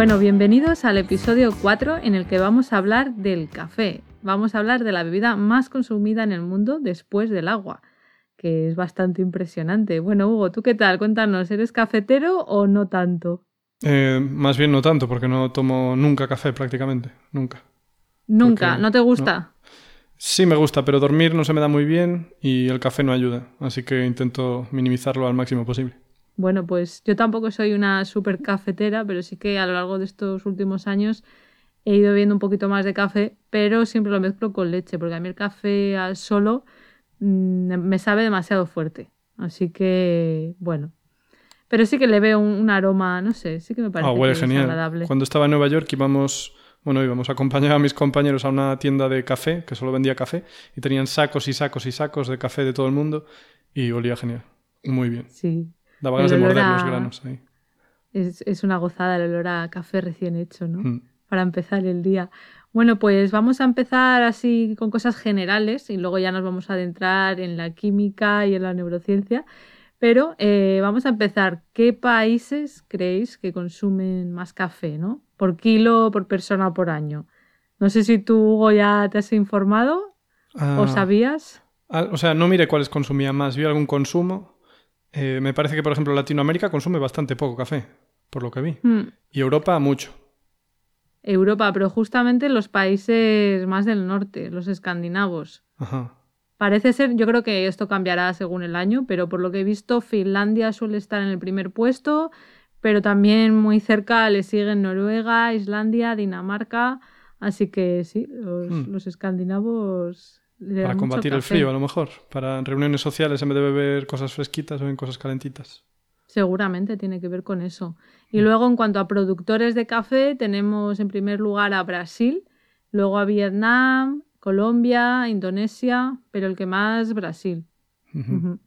Bueno, bienvenidos al episodio 4 en el que vamos a hablar del café. Vamos a hablar de la bebida más consumida en el mundo después del agua, que es bastante impresionante. Bueno, Hugo, ¿tú qué tal? Cuéntanos, ¿eres cafetero o no tanto? Eh, más bien no tanto, porque no tomo nunca café prácticamente, nunca. ¿Nunca? ¿No te gusta? Sí me gusta, pero dormir no se me da muy bien y el café no ayuda, así que intento minimizarlo al máximo posible. Bueno, pues yo tampoco soy una súper cafetera, pero sí que a lo largo de estos últimos años he ido viendo un poquito más de café, pero siempre lo mezclo con leche, porque a mí el café al solo mm, me sabe demasiado fuerte. Así que, bueno. Pero sí que le veo un, aroma, no sé, sí que me parece ah, huele que genial. es agradable. Cuando estaba en Nueva York íbamos, bueno, íbamos a acompañar a mis compañeros a una tienda de café, que solo vendía café, y tenían sacos y sacos y sacos de café de todo el mundo, y olía genial. Muy bien. Sí, Daba ganas de morder a- los granos ahí. Es, es una gozada el olor a café recién hecho, ¿no? Mm. Para empezar el día. Bueno, pues vamos a empezar así con cosas generales y luego ya nos vamos a adentrar en la química y en la neurociencia. Pero eh, vamos a empezar. ¿Qué países creéis que consumen más café, ¿no? Por kilo, por persona o por año. No sé si tú, Hugo, ya te has informado o Ah, sabías. ah, o sea, no mire cuáles consumía más, vi algún consumo. Eh, me parece que, por ejemplo, Latinoamérica consume bastante poco café, por lo que vi. Hmm. Y Europa mucho. Europa, pero justamente los países más del norte, los escandinavos. Ajá. Parece ser, yo creo que esto cambiará según el año, pero por lo que he visto, Finlandia suele estar en el primer puesto, pero también muy cerca le siguen Noruega, Islandia, Dinamarca. Así que sí, los, los escandinavos. Para combatir el frío, a lo mejor. Para reuniones sociales, en vez de beber cosas fresquitas, beben cosas calentitas. Seguramente tiene que ver con eso. Y luego, en cuanto a productores de café, tenemos en primer lugar a Brasil, luego a Vietnam, Colombia, Indonesia, pero el que más, Brasil. Un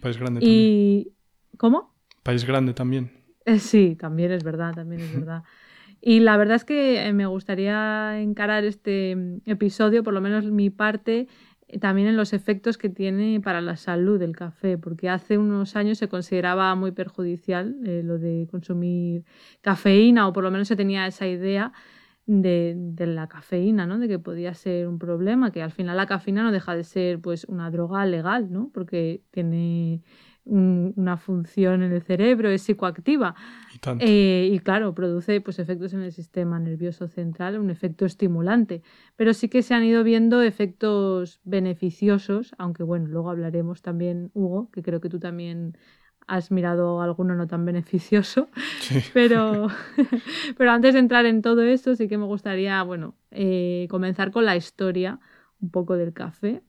país grande también. ¿Y cómo? País grande también. Eh, Sí, también es verdad, también es verdad. Y la verdad es que eh, me gustaría encarar este mm, episodio, por lo menos mi parte, eh, también en los efectos que tiene para la salud el café, porque hace unos años se consideraba muy perjudicial eh, lo de consumir cafeína, o por lo menos se tenía esa idea de, de la cafeína, ¿no? De que podía ser un problema, que al final la cafeína no deja de ser pues una droga legal, ¿no? Porque tiene una función en el cerebro, es psicoactiva. Y. Eh, y claro, produce pues, efectos en el sistema nervioso central, un efecto estimulante. Pero sí que se han ido viendo efectos beneficiosos, aunque bueno, luego hablaremos también, Hugo, que creo que tú también has mirado alguno no tan beneficioso. Sí. Pero, pero antes de entrar en todo esto, sí que me gustaría, bueno, eh, comenzar con la historia un poco del café.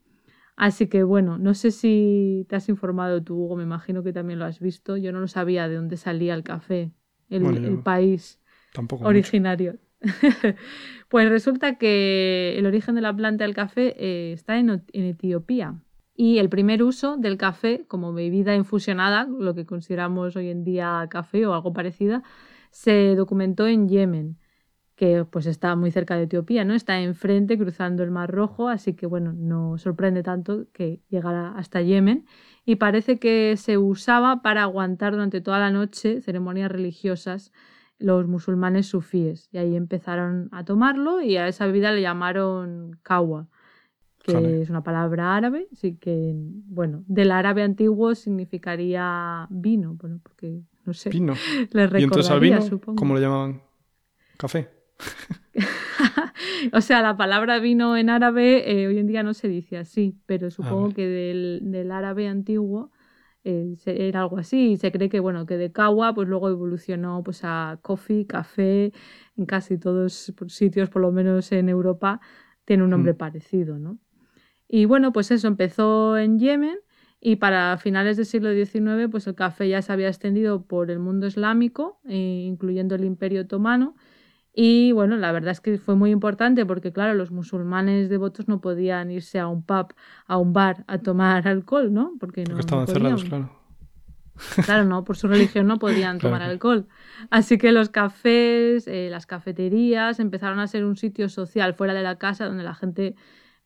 Así que bueno, no sé si te has informado tú, Hugo, me imagino que también lo has visto. Yo no lo sabía de dónde salía el café, el, Bueno, yo- el país Tampoco. mucho. originario. pues resulta que el origen de la planta del café eh, está en Etiopía. Y el primer uso del café como bebida infusionada, lo que consideramos hoy en día café o algo parecido, se documentó en Yemen, que pues está muy cerca de Etiopía, ¿no? Está enfrente cruzando el Mar Rojo, así que bueno, no sorprende tanto que llegara hasta Yemen. Y parece que se usaba para aguantar durante toda la noche ceremonias religiosas los musulmanes sufíes. Y ahí empezaron a tomarlo y a esa bebida le llamaron kawa, que es una palabra árabe, así que, bueno, del árabe antiguo significaría vino, bueno, porque, no sé, Vino. les Y entonces al vino, supongo. ¿cómo le llamaban? Café. o sea, la palabra vino en árabe eh, hoy en día no se dice así, pero supongo vale. que del, del árabe antiguo eh, era algo así. Y se cree que, bueno, que de Kawa pues luego evolucionó pues a coffee, café, en casi todos sitios, por lo menos en Europa, tiene un nombre mm. parecido, ¿no? Y bueno, pues eso empezó en Yemen y para finales del siglo XIX pues el café ya se había extendido por el mundo islámico, eh, incluyendo el Imperio Otomano. Y bueno, la verdad es que fue muy importante porque, claro, los musulmanes devotos no podían irse a un pub, a un bar, a tomar alcohol, ¿no? Porque, no, estaban cerrados, claro. Claro, no, por su religión no podían tomar alcohol. Así que los cafés, eh, las cafeterías empezaron a ser un sitio social fuera de la casa donde la gente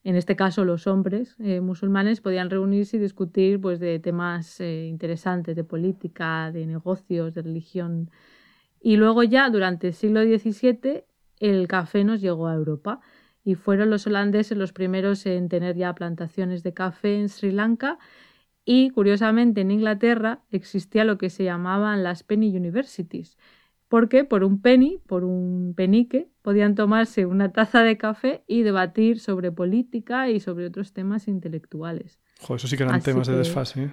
en este caso los hombres eh, musulmanes podían reunirse y discutir pues, de temas eh, interesantes, de política, de negocios, de religión. Y luego ya durante el siglo XVII el café nos llegó a Europa y fueron los holandeses los primeros en tener ya plantaciones de café en Sri Lanka y curiosamente en Inglaterra existía lo que se llamaban las Penny Universities, porque por un penny, por un penique, podían tomarse una taza de café y debatir sobre política y sobre otros temas intelectuales. Joder, eso sí que eran temas de desfase. ¿eh?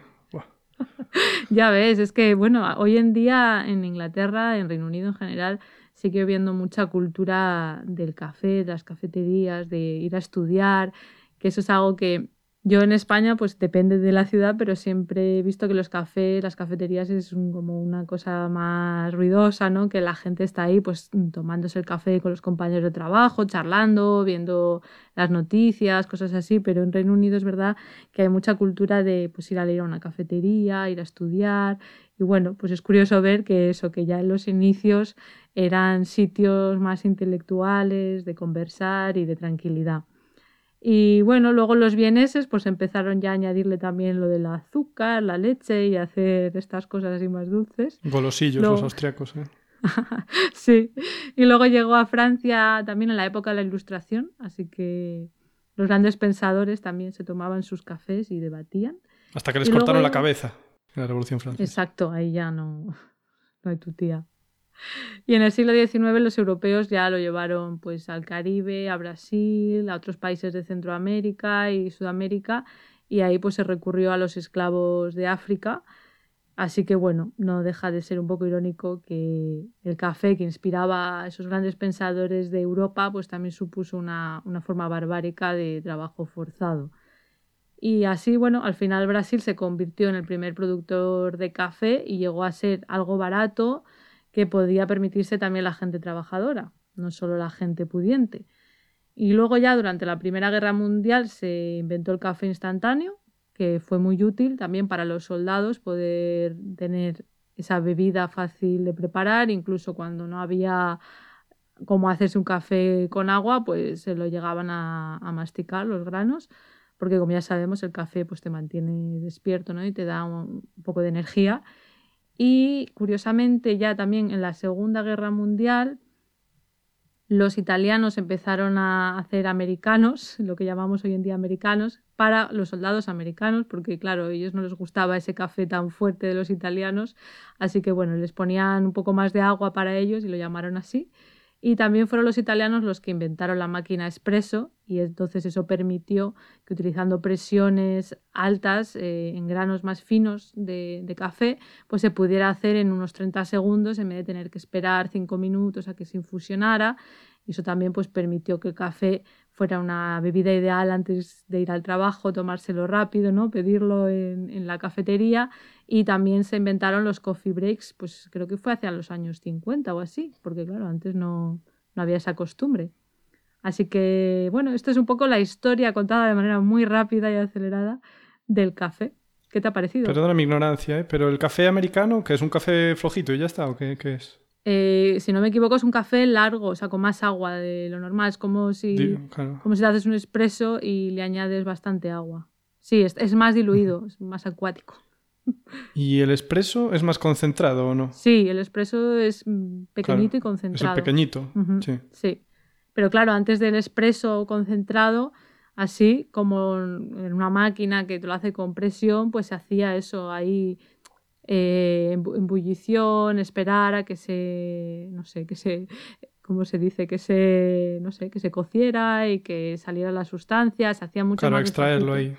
ya ves, es que bueno, hoy en día en Inglaterra, en Reino Unido en general, sigue habiendo mucha cultura del café, de las cafeterías, de ir a estudiar, que eso es algo que yo en España, pues depende de la ciudad, pero siempre he visto que los cafés, las cafeterías es como una cosa más ruidosa, ¿no? Que la gente está ahí, pues tomándose el café con los compañeros de trabajo, charlando, viendo las noticias, cosas así. Pero en Reino Unido es verdad que hay mucha cultura de pues ir a leer a una cafetería, ir a estudiar. Y bueno, pues es curioso ver que eso, que ya en los inicios eran sitios más intelectuales, de conversar y de tranquilidad. Y bueno, luego los vieneses pues empezaron ya a añadirle también lo del azúcar, la leche y hacer estas cosas así más dulces. Golosillos los austriacos, ¿eh? sí. Y luego llegó a Francia también en la época de la Ilustración, así que los grandes pensadores también se tomaban sus cafés y debatían. Hasta que les cortaron la cabeza en la Revolución Francesa. Exacto, ahí ya no, no hay tu tía. Y en el siglo XIX los europeos ya lo llevaron pues al Caribe, a Brasil, a otros países de Centroamérica y Sudamérica y ahí pues se recurrió a los esclavos de África. Así que bueno, no deja de ser un poco irónico que el café que inspiraba a esos grandes pensadores de Europa pues también supuso una, una forma barbárica de trabajo forzado. Y así, bueno, al final Brasil se convirtió en el primer productor de café y llegó a ser algo barato, que podía permitirse también la gente trabajadora, no solo la gente pudiente. Y luego ya durante la Primera Guerra Mundial se inventó el café instantáneo, que fue muy útil también para los soldados poder tener esa bebida fácil de preparar, incluso cuando no había cómo hacerse un café con agua, pues se lo llegaban a, masticar los granos, porque como ya sabemos el café pues te mantiene despierto ¿no? y te da un poco de energía y curiosamente ya también en la Segunda Guerra Mundial los italianos empezaron a hacer americanos, lo que llamamos hoy en día americanos, para los soldados americanos, porque claro, a ellos no les gustaba ese café tan fuerte de los italianos, así que bueno, les ponían un poco más de agua para ellos y lo llamaron así. Y también fueron los italianos los que inventaron la máquina expreso y entonces eso permitió que utilizando presiones altas eh, en granos más finos de, de, café, pues se pudiera hacer en unos 30 segundos en vez de tener que esperar 5 minutos a que se infusionara. Eso también pues permitió que el café fuera una bebida ideal antes de ir al trabajo, tomárselo rápido, ¿no? pedirlo en, en, la cafetería y también se inventaron los coffee breaks, pues creo que fue hacia los años 50 o así, porque claro, antes no, no había esa costumbre. Así que bueno, esto es un poco la historia contada de manera muy rápida y acelerada del café. ¿Qué te ha parecido? Perdona mi ignorancia, ¿eh? pero el café americano, que es un café flojito y ya está, ¿o qué, qué es? Eh, si no me equivoco, es un café largo, o sea, con más agua de lo normal. Es como si, como si haces un espresso y le añades bastante agua. Sí, es, es más diluido, es más acuático. ¿Y el espresso es más concentrado o no? Sí, el espresso es pequeñito y concentrado. Es el pequeñito, sí. Sí. Pero claro, antes del espresso concentrado, así como en una máquina que te lo hace con presión, pues se hacía eso ahí eh, en esperar a que se, no sé, que se, ¿cómo se dice? Que se, no sé, que se cociera y que saliera la sustancia, se hacía mucho Claro, extraerlo ahí.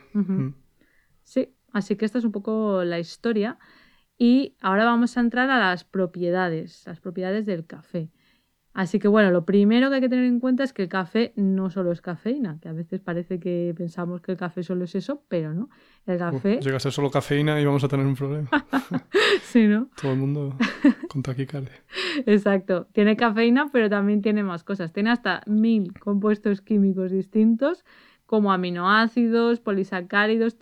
Sí, Así que esta es un poco la historia. Y ahora vamos a entrar a las propiedades, las propiedades del café. Así que bueno, lo primero que hay que tener en cuenta es que el café no solo es cafeína, que a veces parece que pensamos que el café solo es eso, pero no. El café... llega a ser solo cafeína y vamos a tener un problema. sí, ¿no? Todo el mundo con taquicardia. Exacto. Tiene cafeína, pero también tiene más cosas. Tiene hasta mil compuestos químicos distintos, como aminoácidos, polisacáridos,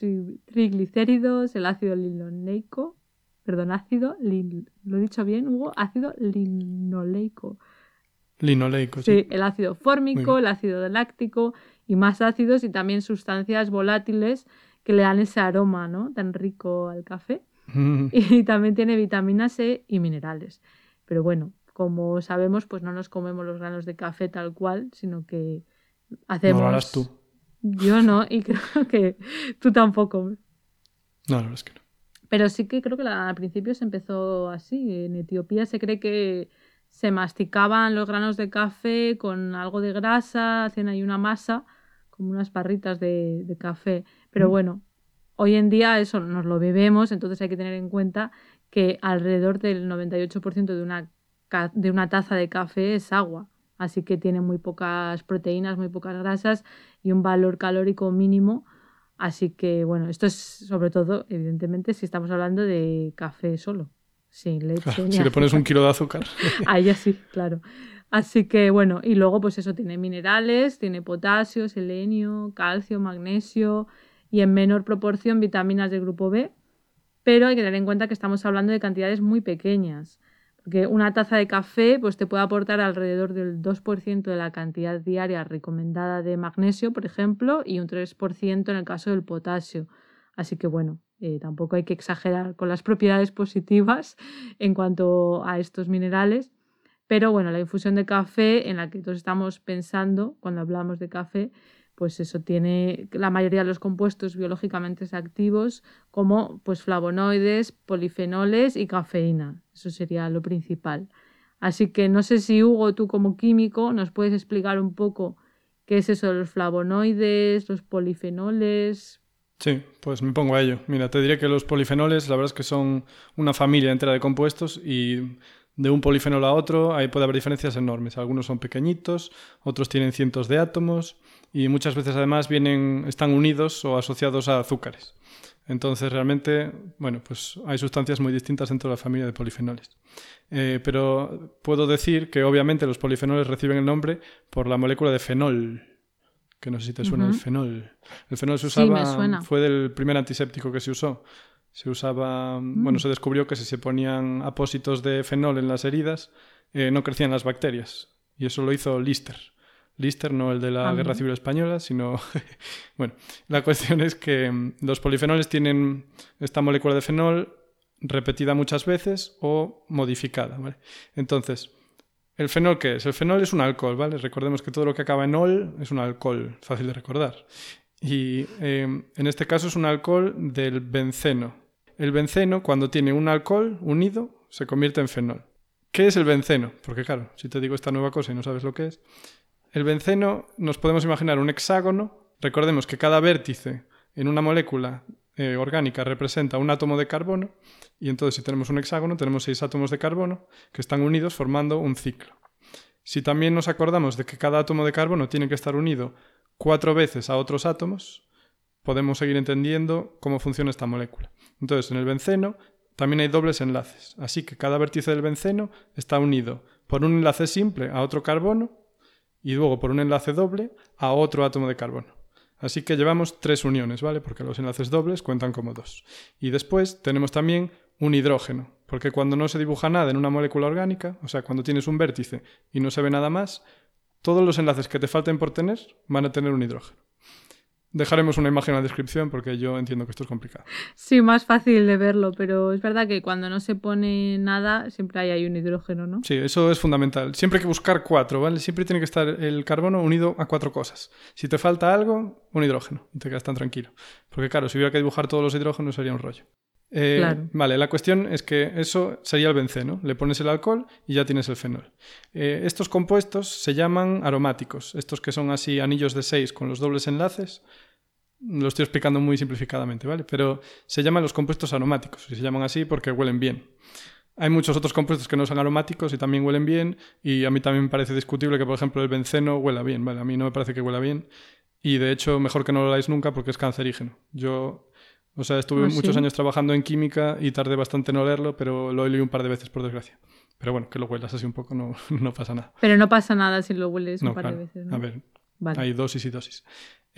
triglicéridos, el ácido linoleico, perdón, ácido, lo he dicho bien, Hugo, ácido linoleico Linoleico, sí. sí. el ácido fórmico, el ácido láctico y más ácidos y también sustancias volátiles que le dan ese aroma ¿no? tan rico al café. Mm. Y también tiene vitamina C y minerales. Pero bueno, como sabemos, pues no nos comemos los granos de café tal cual, sino que hacemos... No lo harás tú. Yo no, y creo que tú tampoco. No, la verdad es que no. Pero sí que creo que al principio se empezó así. En Etiopía se cree que se masticaban los granos de café con algo de grasa, hacían ahí una masa, como unas barritas de, café. Pero mm. bueno, hoy en día eso nos lo bebemos, entonces hay que tener en cuenta que alrededor del 98% de una, de una taza de café es agua. Así que tiene muy pocas proteínas, muy pocas grasas y un valor calórico mínimo. Así que bueno, esto es sobre todo, evidentemente, si estamos hablando de café solo sin leche. si le pones un kilo de azúcar. Ahí ya sí, claro. Así que bueno, y luego pues eso tiene minerales, tiene potasio, selenio, calcio, magnesio y en menor proporción vitaminas del grupo B, pero hay que tener en cuenta que estamos hablando de cantidades muy pequeñas, porque una taza de café pues te puede aportar alrededor del 2% de la cantidad diaria recomendada de magnesio, por ejemplo, y un 3% en el caso del potasio. Así que bueno, eh, tampoco hay que exagerar con las propiedades positivas en cuanto a estos minerales. Pero bueno, la infusión de café en la que todos estamos pensando cuando hablamos de café, pues eso tiene la mayoría de los compuestos biológicamente activos como pues flavonoides, polifenoles y cafeína. Eso sería lo principal. Así que no sé si Hugo, tú como químico, nos puedes explicar un poco qué es eso de los flavonoides, los polifenoles, Sí, pues me pongo a ello. Mira, te diré que los polifenoles, la verdad es que son una familia entera de compuestos y de un polifenol a otro ahí puede haber diferencias enormes. Algunos son pequeñitos, otros tienen cientos de átomos y muchas veces además vienen, están unidos o asociados a azúcares. Entonces realmente, bueno, pues hay sustancias muy distintas dentro de la familia de polifenoles. Eh, pero puedo decir que obviamente los polifenoles reciben el nombre por la molécula de fenol, que no sé si te suena el fenol. El fenol se usaba, fue del primer antiséptico que se usó. Se usaba, mm. bueno, se descubrió que si se ponían apósitos de fenol en las heridas, eh, no crecían las bacterias. Y eso lo hizo Lister. Lister, no el de la ah, Guerra Civil Española, sino... bueno, la cuestión es que mm, los polifenoles tienen esta molécula de fenol repetida muchas veces o modificada, ¿vale? Entonces, ¿El fenol qué es? El fenol es un alcohol, ¿vale? Recordemos que todo lo que acaba en ol es un alcohol, fácil de recordar. Y em, en este caso es un alcohol del benceno. El benceno, cuando tiene un alcohol unido, se convierte en fenol. ¿Qué es el benceno? Porque claro, si te digo esta nueva cosa y no sabes lo que es. El benceno nos podemos imaginar un hexágono. Recordemos que cada vértice en una molécula eh, orgánica representa un átomo de carbono y entonces si tenemos un hexágono tenemos seis átomos de carbono que están unidos formando un ciclo. Si también nos acordamos de que cada átomo de carbono tiene que estar unido cuatro veces a otros átomos, podemos seguir entendiendo cómo funciona esta molécula. Entonces, en el benceno también hay dobles enlaces, así que cada vértice del benceno está unido por un enlace simple a otro carbono y luego por un enlace doble a otro átomo de carbono. Así que llevamos tres uniones, ¿vale? Porque los enlaces dobles cuentan como dos. Y después tenemos también un hidrógeno, porque cuando no se dibuja nada en una molécula orgánica, o sea, cuando tienes un vértice y no se ve nada más, todos los enlaces que te falten por tener van a tener un hidrógeno. Dejaremos una imagen en la descripción porque yo entiendo que esto es complicado. Sí, más fácil de verlo, pero es verdad que cuando no se pone nada siempre hay, un hidrógeno, ¿no? Sí, eso es fundamental. Siempre hay que buscar cuatro, ¿vale? Siempre tiene que estar el carbono unido a cuatro cosas. Si te falta algo, un hidrógeno y te quedas tan tranquilo. Porque claro, si hubiera que dibujar todos los hidrógenos sería un rollo. Eh, vale, la cuestión es que eso sería el benceno. Le pones el alcohol y ya tienes el fenol. Eh, estos compuestos se llaman aromáticos. Estos que son así anillos de seis con los dobles enlaces Lo estoy explicando muy simplificadamente, ¿vale? Pero se llaman los compuestos aromáticos y se llaman así porque huelen bien. Hay muchos otros compuestos que no son aromáticos y también huelen bien y a mí también me parece discutible que, por ejemplo, el benceno huela bien, ¿vale? A mí no me parece que huela bien y, de hecho, mejor que no lo hagáis nunca porque es cancerígeno. Yo, o sea, estuve ¿Ah, muchos sí? años trabajando en química y tardé bastante en olerlo, pero lo he olido un par de veces, por desgracia. Pero bueno, que lo huelas así un poco no, no pasa nada. Pero no pasa nada si lo hueles un par claro. de veces. ¿no? A ver, Hay dosis y dosis.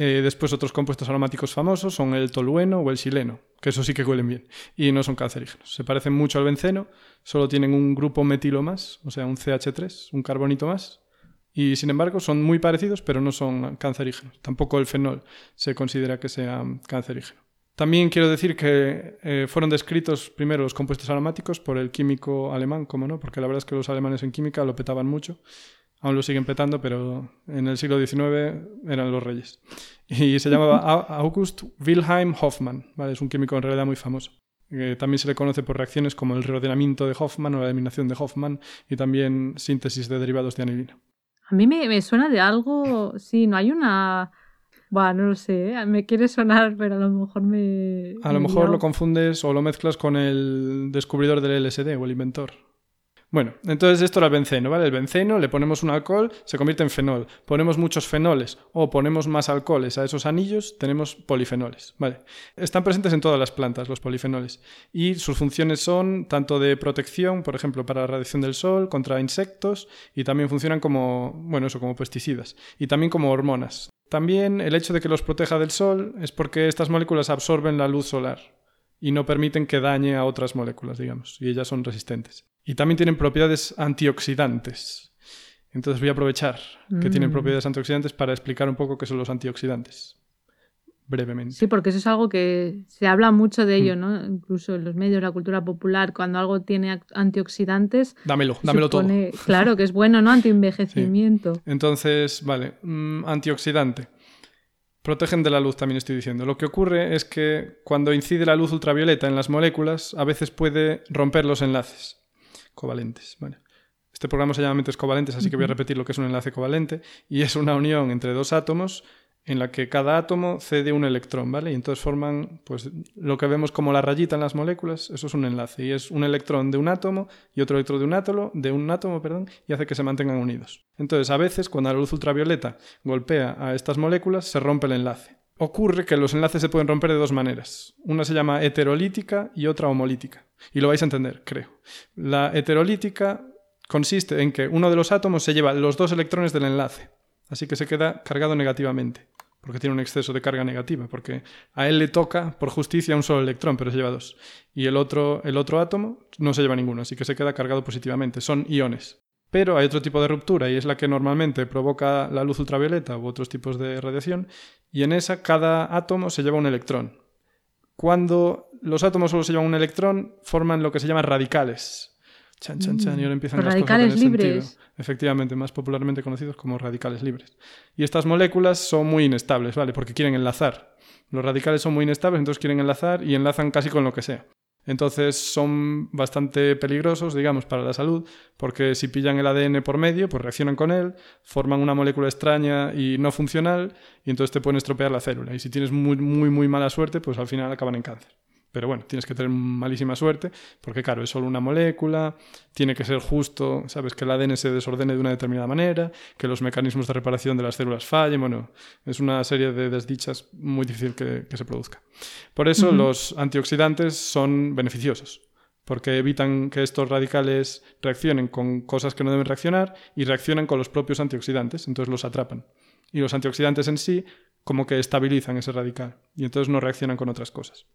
Eh, después otros compuestos aromáticos famosos son el tolueno o el xileno, que eso sí que huelen bien y no son cancerígenos. Se parecen mucho al benceno, solo tienen un grupo metilo más, o sea, un CH3, un carbonito más, y sin embargo son muy parecidos, pero no son cancerígenos. Tampoco el fenol se considera que sea cancerígeno. También quiero decir que eh, fueron descritos primero los compuestos aromáticos por el químico alemán, como no, porque la verdad es que los alemanes en química lo petaban mucho. Aún lo siguen petando, pero en el siglo XIX eran los reyes. Y se llamaba Au- August Wilhelm Hoffmann, ¿vale? es un químico en realidad muy famoso. Eh, también se le conoce por reacciones como el reordenamiento de Hoffmann o la eliminación de Hoffmann y también síntesis de derivados de anilina. A mí me, me suena de algo. Sí, no hay una. Bueno, no lo sé. ¿eh? Me quiere sonar, pero a lo mejor me. A lo me mejor lo confundes o lo mezclas con el descubridor del LSD o el inventor. Bueno, entonces esto era el benceno, ¿vale? El benceno, le ponemos un alcohol, se convierte en fenol. Ponemos muchos fenoles o ponemos más alcoholes a esos anillos, tenemos polifenoles, ¿vale? Están presentes en todas las plantas los polifenoles y sus funciones son tanto de protección, por ejemplo, para la radiación del sol, contra insectos y también funcionan como, bueno, eso, como pesticidas y también como hormonas. También el hecho de que los proteja del sol es porque estas moléculas absorben la luz solar y no permiten que dañe a otras moléculas, digamos, y ellas son resistentes. Y también tienen propiedades antioxidantes. Entonces voy a aprovechar que tienen Mm. propiedades antioxidantes para explicar un poco qué son los antioxidantes. Brevemente. Sí, porque eso es algo que se habla mucho de Mm. ello, ¿no? Incluso en los medios la cultura popular, cuando algo tiene antioxidantes. Dámelo, dámelo todo. Claro, que es bueno, ¿no? Antienvejecimiento. Entonces, vale, mm, antioxidante. Protegen de la luz, también estoy diciendo. Lo que ocurre es que cuando incide la luz ultravioleta en las moléculas, a veces puede romper los enlaces covalentes. Vale. Este programa se llama mentes covalentes, así que voy a repetir lo que es un enlace covalente. Y es una unión entre dos átomos en la que cada átomo cede un electrón, ¿vale? Y entonces forman, pues, lo que vemos como la rayita en las moléculas, eso es un enlace. Y es un electrón de un átomo y otro electrón de un átomo, de un átomo, perdón, y hace que se mantengan unidos. Entonces, a veces, cuando la luz ultravioleta golpea a estas moléculas, se rompe el enlace. Ocurre que los enlaces se pueden romper de dos maneras. Una se llama heterolítica y otra homolítica. Y lo vais a entender, creo. La heterolítica consiste en que uno de los átomos se lleva los dos electrones del enlace. Así que se queda cargado negativamente, porque tiene un exceso de carga negativa, porque a él le toca por justicia un solo electrón, pero se lleva dos. Y el otro, el otro átomo no se lleva ninguno, así que se queda cargado positivamente. Son iones. Pero hay otro tipo de ruptura y es la que normalmente provoca la luz ultravioleta u otros tipos de radiación, y en esa cada átomo se lleva un electrón. Cuando los átomos solo se llevan un electrón, forman lo que se llaman radicales. Chan, chan, chan, y ahora empiezan las cosas a radicales tener libres. sentido. Efectivamente, más popularmente conocidos como radicales libres. Y estas moléculas son muy inestables, ¿vale? Porque quieren enlazar. Los radicales son muy inestables, entonces quieren enlazar y enlazan casi con lo que sea. Entonces son bastante peligrosos, digamos, para la salud, porque si pillan el ADN por medio, pues reaccionan con él, forman una molécula extraña y no funcional, y entonces te pueden estropear la célula. Y si tienes muy, muy, muy mala suerte, pues al final acaban en cáncer. Pero bueno, tienes que tener malísima suerte, porque claro, es solo una molécula, tiene que ser justo, sabes, que el ADN se desordene de una determinada manera, que los mecanismos de reparación de las células fallen, bueno, es una serie de desdichas muy difícil que, que se produzca. Por eso los antioxidantes son beneficiosos, porque evitan que estos radicales reaccionen con cosas que no deben reaccionar y reaccionan con los propios antioxidantes, entonces los atrapan. Y los antioxidantes en sí como que estabilizan ese radical y entonces no reaccionan con otras cosas.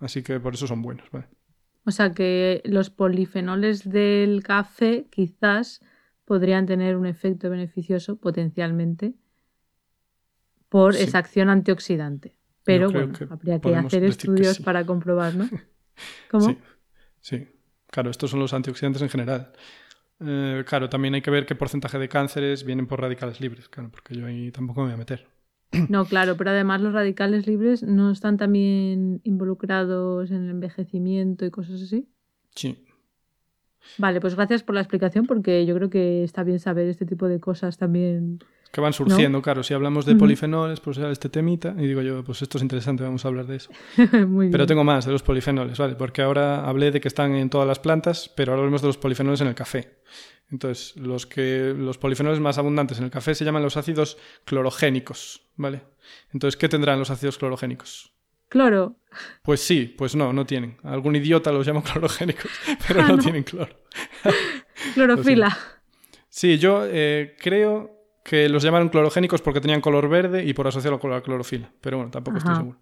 Así que por eso son buenos. ¿vale? O sea que los polifenoles del café quizás podrían tener un efecto beneficioso potencialmente por Sí. esa acción antioxidante. Pero bueno, que habría que hacer que estudios sí. para comprobar, ¿no? ¿Cómo? Sí, sí. Claro, estos son los antioxidantes en general. Eh, claro, también hay que ver qué porcentaje de cánceres vienen por radicales libres, claro, porque yo ahí tampoco me voy a meter. No, claro, pero además los radicales libres no están también involucrados en el envejecimiento y cosas así. Sí. Vale, pues gracias por la explicación porque yo creo que está bien saber este tipo de cosas también. Que van surgiendo, claro. Si hablamos de polifenoles, pues era este temita. Y digo yo, pues esto es interesante, vamos a hablar de eso. Muy Pero bien. tengo más de los polifenoles, ¿vale? Porque ahora hablé de que están en todas las plantas, pero ahora hablemos de los polifenoles en el café. Entonces, los, que, los polifenoles más abundantes en el café se llaman los ácidos clorogénicos, ¿vale? Entonces, ¿qué tendrán los ácidos clorogénicos? Cloro. Pues sí, pues no, no tienen. Algún idiota los llama clorogénicos, pero Ah, no, no. tienen cloro. Clorofila. Sí, yo eh, creo que los llamaron clorogénicos porque tenían color verde y por asociarlo con la clorofila. Pero bueno, tampoco estoy seguro.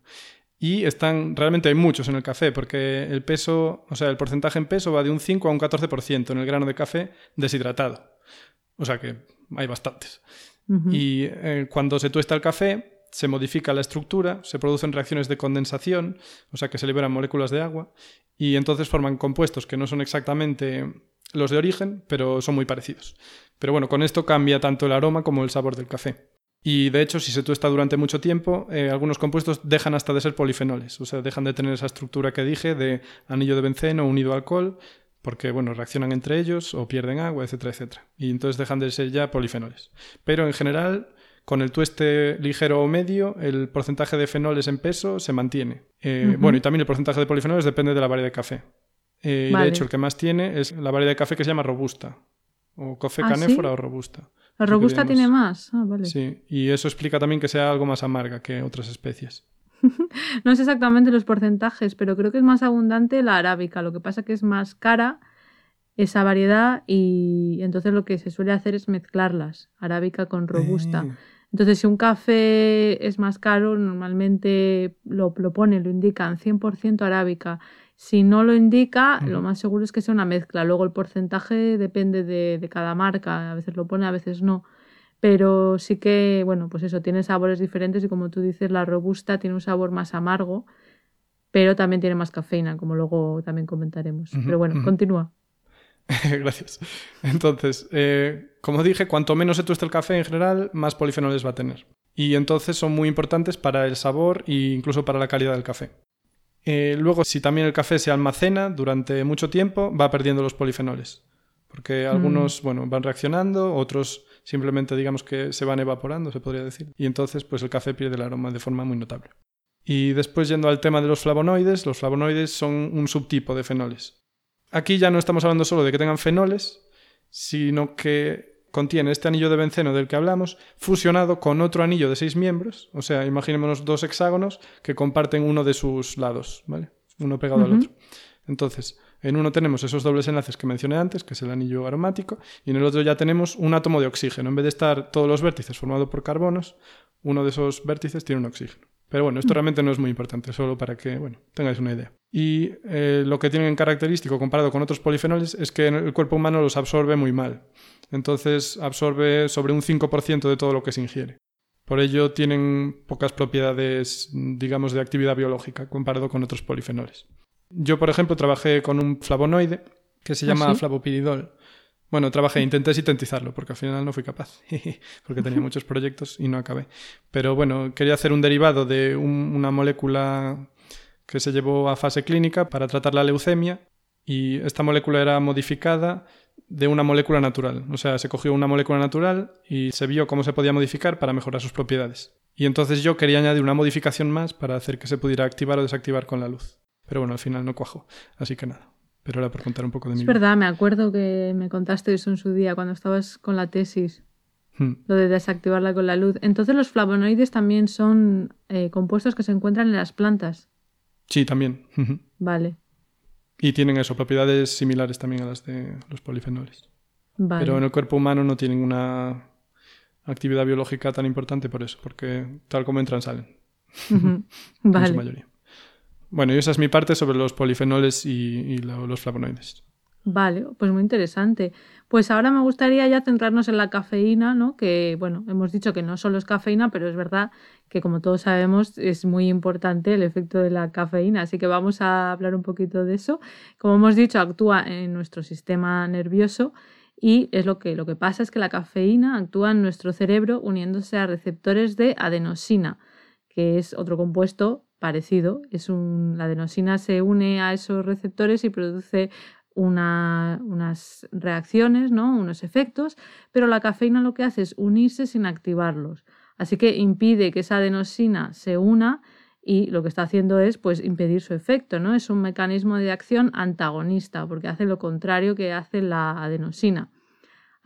Y están, realmente hay muchos en el café, porque el peso, o sea, el porcentaje en peso va de un 5 a un 14% en el grano de café deshidratado. O sea que hay bastantes. Y eh, cuando se tuesta el café, se modifica la estructura, se producen reacciones de condensación, o sea que se liberan moléculas de agua, y entonces forman compuestos que no son exactamente los de origen, pero son muy parecidos. Pero bueno, con esto cambia tanto el aroma como el sabor del café. Y de hecho, si se tuesta durante mucho tiempo, eh, algunos compuestos dejan hasta de ser polifenoles, o sea, dejan de tener esa estructura que dije de anillo de benceno unido a alcohol, porque bueno, reaccionan entre ellos o pierden agua, etcétera, etcétera. Y entonces dejan de ser ya polifenoles. Pero en general, con el tueste ligero o medio, el porcentaje de fenoles en peso se mantiene. Eh. Bueno, y también el porcentaje de polifenoles depende de la variedad de café. Eh, y de hecho, el que más tiene es la variedad de café que se llama robusta. O café ¿Ah, canéfora sí? o robusta. La robusta tiene más. Ah, vale. Sí, y eso explica también que sea algo más amarga que otras especies. No sé exactamente los porcentajes, pero creo que es más abundante la arábica. Lo que pasa que es más cara esa variedad y entonces lo que se suele hacer es mezclarlas, arábica con robusta. Eh, Entonces, si un café es más caro, normalmente lo, lo pone, lo indican 100% arábica. Si no lo indica, lo más seguro es que sea una mezcla. Luego el porcentaje depende de, de cada marca. A veces lo pone, a veces no. Pero sí que, bueno, pues eso, tiene sabores diferentes y como tú dices, la robusta tiene un sabor más amargo, pero también tiene más cafeína, como luego también comentaremos. Pero bueno, continúa. Gracias. Entonces, eh, como dije, cuanto menos se tueste el café en general, más polifenoles va a tener. Y entonces son muy importantes para el sabor e incluso para la calidad del café. Eh, luego, si también el café se almacena durante mucho tiempo, va perdiendo los polifenoles. Porque algunos, bueno, van reaccionando, otros simplemente digamos que se van evaporando, se podría decir. Y entonces, pues el café pierde el aroma de forma muy notable. Y después, yendo al tema de los flavonoides, los flavonoides son un subtipo de fenoles. Aquí ya no estamos hablando solo de que tengan fenoles, sino que contiene este anillo de benceno del que hablamos, fusionado con otro anillo de seis miembros. O sea, imaginémonos dos hexágonos que comparten uno de sus lados, ¿vale? Uno pegado al otro. Entonces, en uno tenemos esos dobles enlaces que mencioné antes, que es el anillo aromático, y en el otro ya tenemos un átomo de oxígeno. En vez de estar todos los vértices formados por carbonos, uno de esos vértices tiene un oxígeno. Pero bueno, esto realmente no es muy importante, solo para que bueno, tengáis una idea. Y eh, lo que tienen en característico comparado con otros polifenoles es que el cuerpo humano los absorbe muy mal. Entonces absorbe sobre un 5% de todo lo que se ingiere. Por ello tienen pocas propiedades, digamos, de actividad biológica comparado con otros polifenoles. Yo, por ejemplo, trabajé con un flavonoide que se ¿Ah, llama sí? flavopiridol. Bueno, trabajé, intenté sintetizarlo porque al final no fui capaz, porque tenía muchos proyectos y no acabé. Pero bueno, quería hacer un derivado de un- una molécula que se llevó a fase clínica para tratar la leucemia y esta molécula era modificada de una molécula natural. O sea, se cogió una molécula natural y se vio cómo se podía modificar para mejorar sus propiedades. Y entonces yo quería añadir una modificación más para hacer que se pudiera activar o desactivar con la luz. Pero bueno, al final no cuajó. Así que nada. Pero era por contar un poco de mi Es vida. verdad, me acuerdo que me contaste eso en su día cuando estabas con la tesis, Hmm. lo de desactivarla con la luz. Entonces los flavonoides también son eh, compuestos que se encuentran en las plantas. Sí, también. Vale, Y tienen eso, propiedades similares también a las de los polifenoles. vale. Pero en el cuerpo humano no tienen una actividad biológica tan importante por eso, porque tal como entran, salen, Ujú, en su Vale. mayoría. Bueno, y esa es mi parte sobre los polifenoles y, y lo- los flavonoides. Vale, pues muy interesante. Pues ahora me gustaría ya centrarnos en la cafeína, ¿no? Que, bueno, hemos dicho que no solo es cafeína, pero es verdad que, como todos sabemos, es muy importante el efecto de la cafeína. Así que vamos a hablar un poquito de eso. Como hemos dicho, actúa en nuestro sistema nervioso y es lo que, lo que pasa es que la cafeína actúa en nuestro cerebro uniéndose a receptores de adenosina, que es otro compuesto parecido. Es un, la adenosina se une a esos receptores y produce unas reacciones, ¿no? unos efectos, pero la cafeína lo que hace es unirse sin activarlos. Así que impide que esa adenosina se una y lo que está haciendo es pues impedir su efecto, ¿no? Es un mecanismo de acción antagonista porque hace lo contrario que hace la adenosina.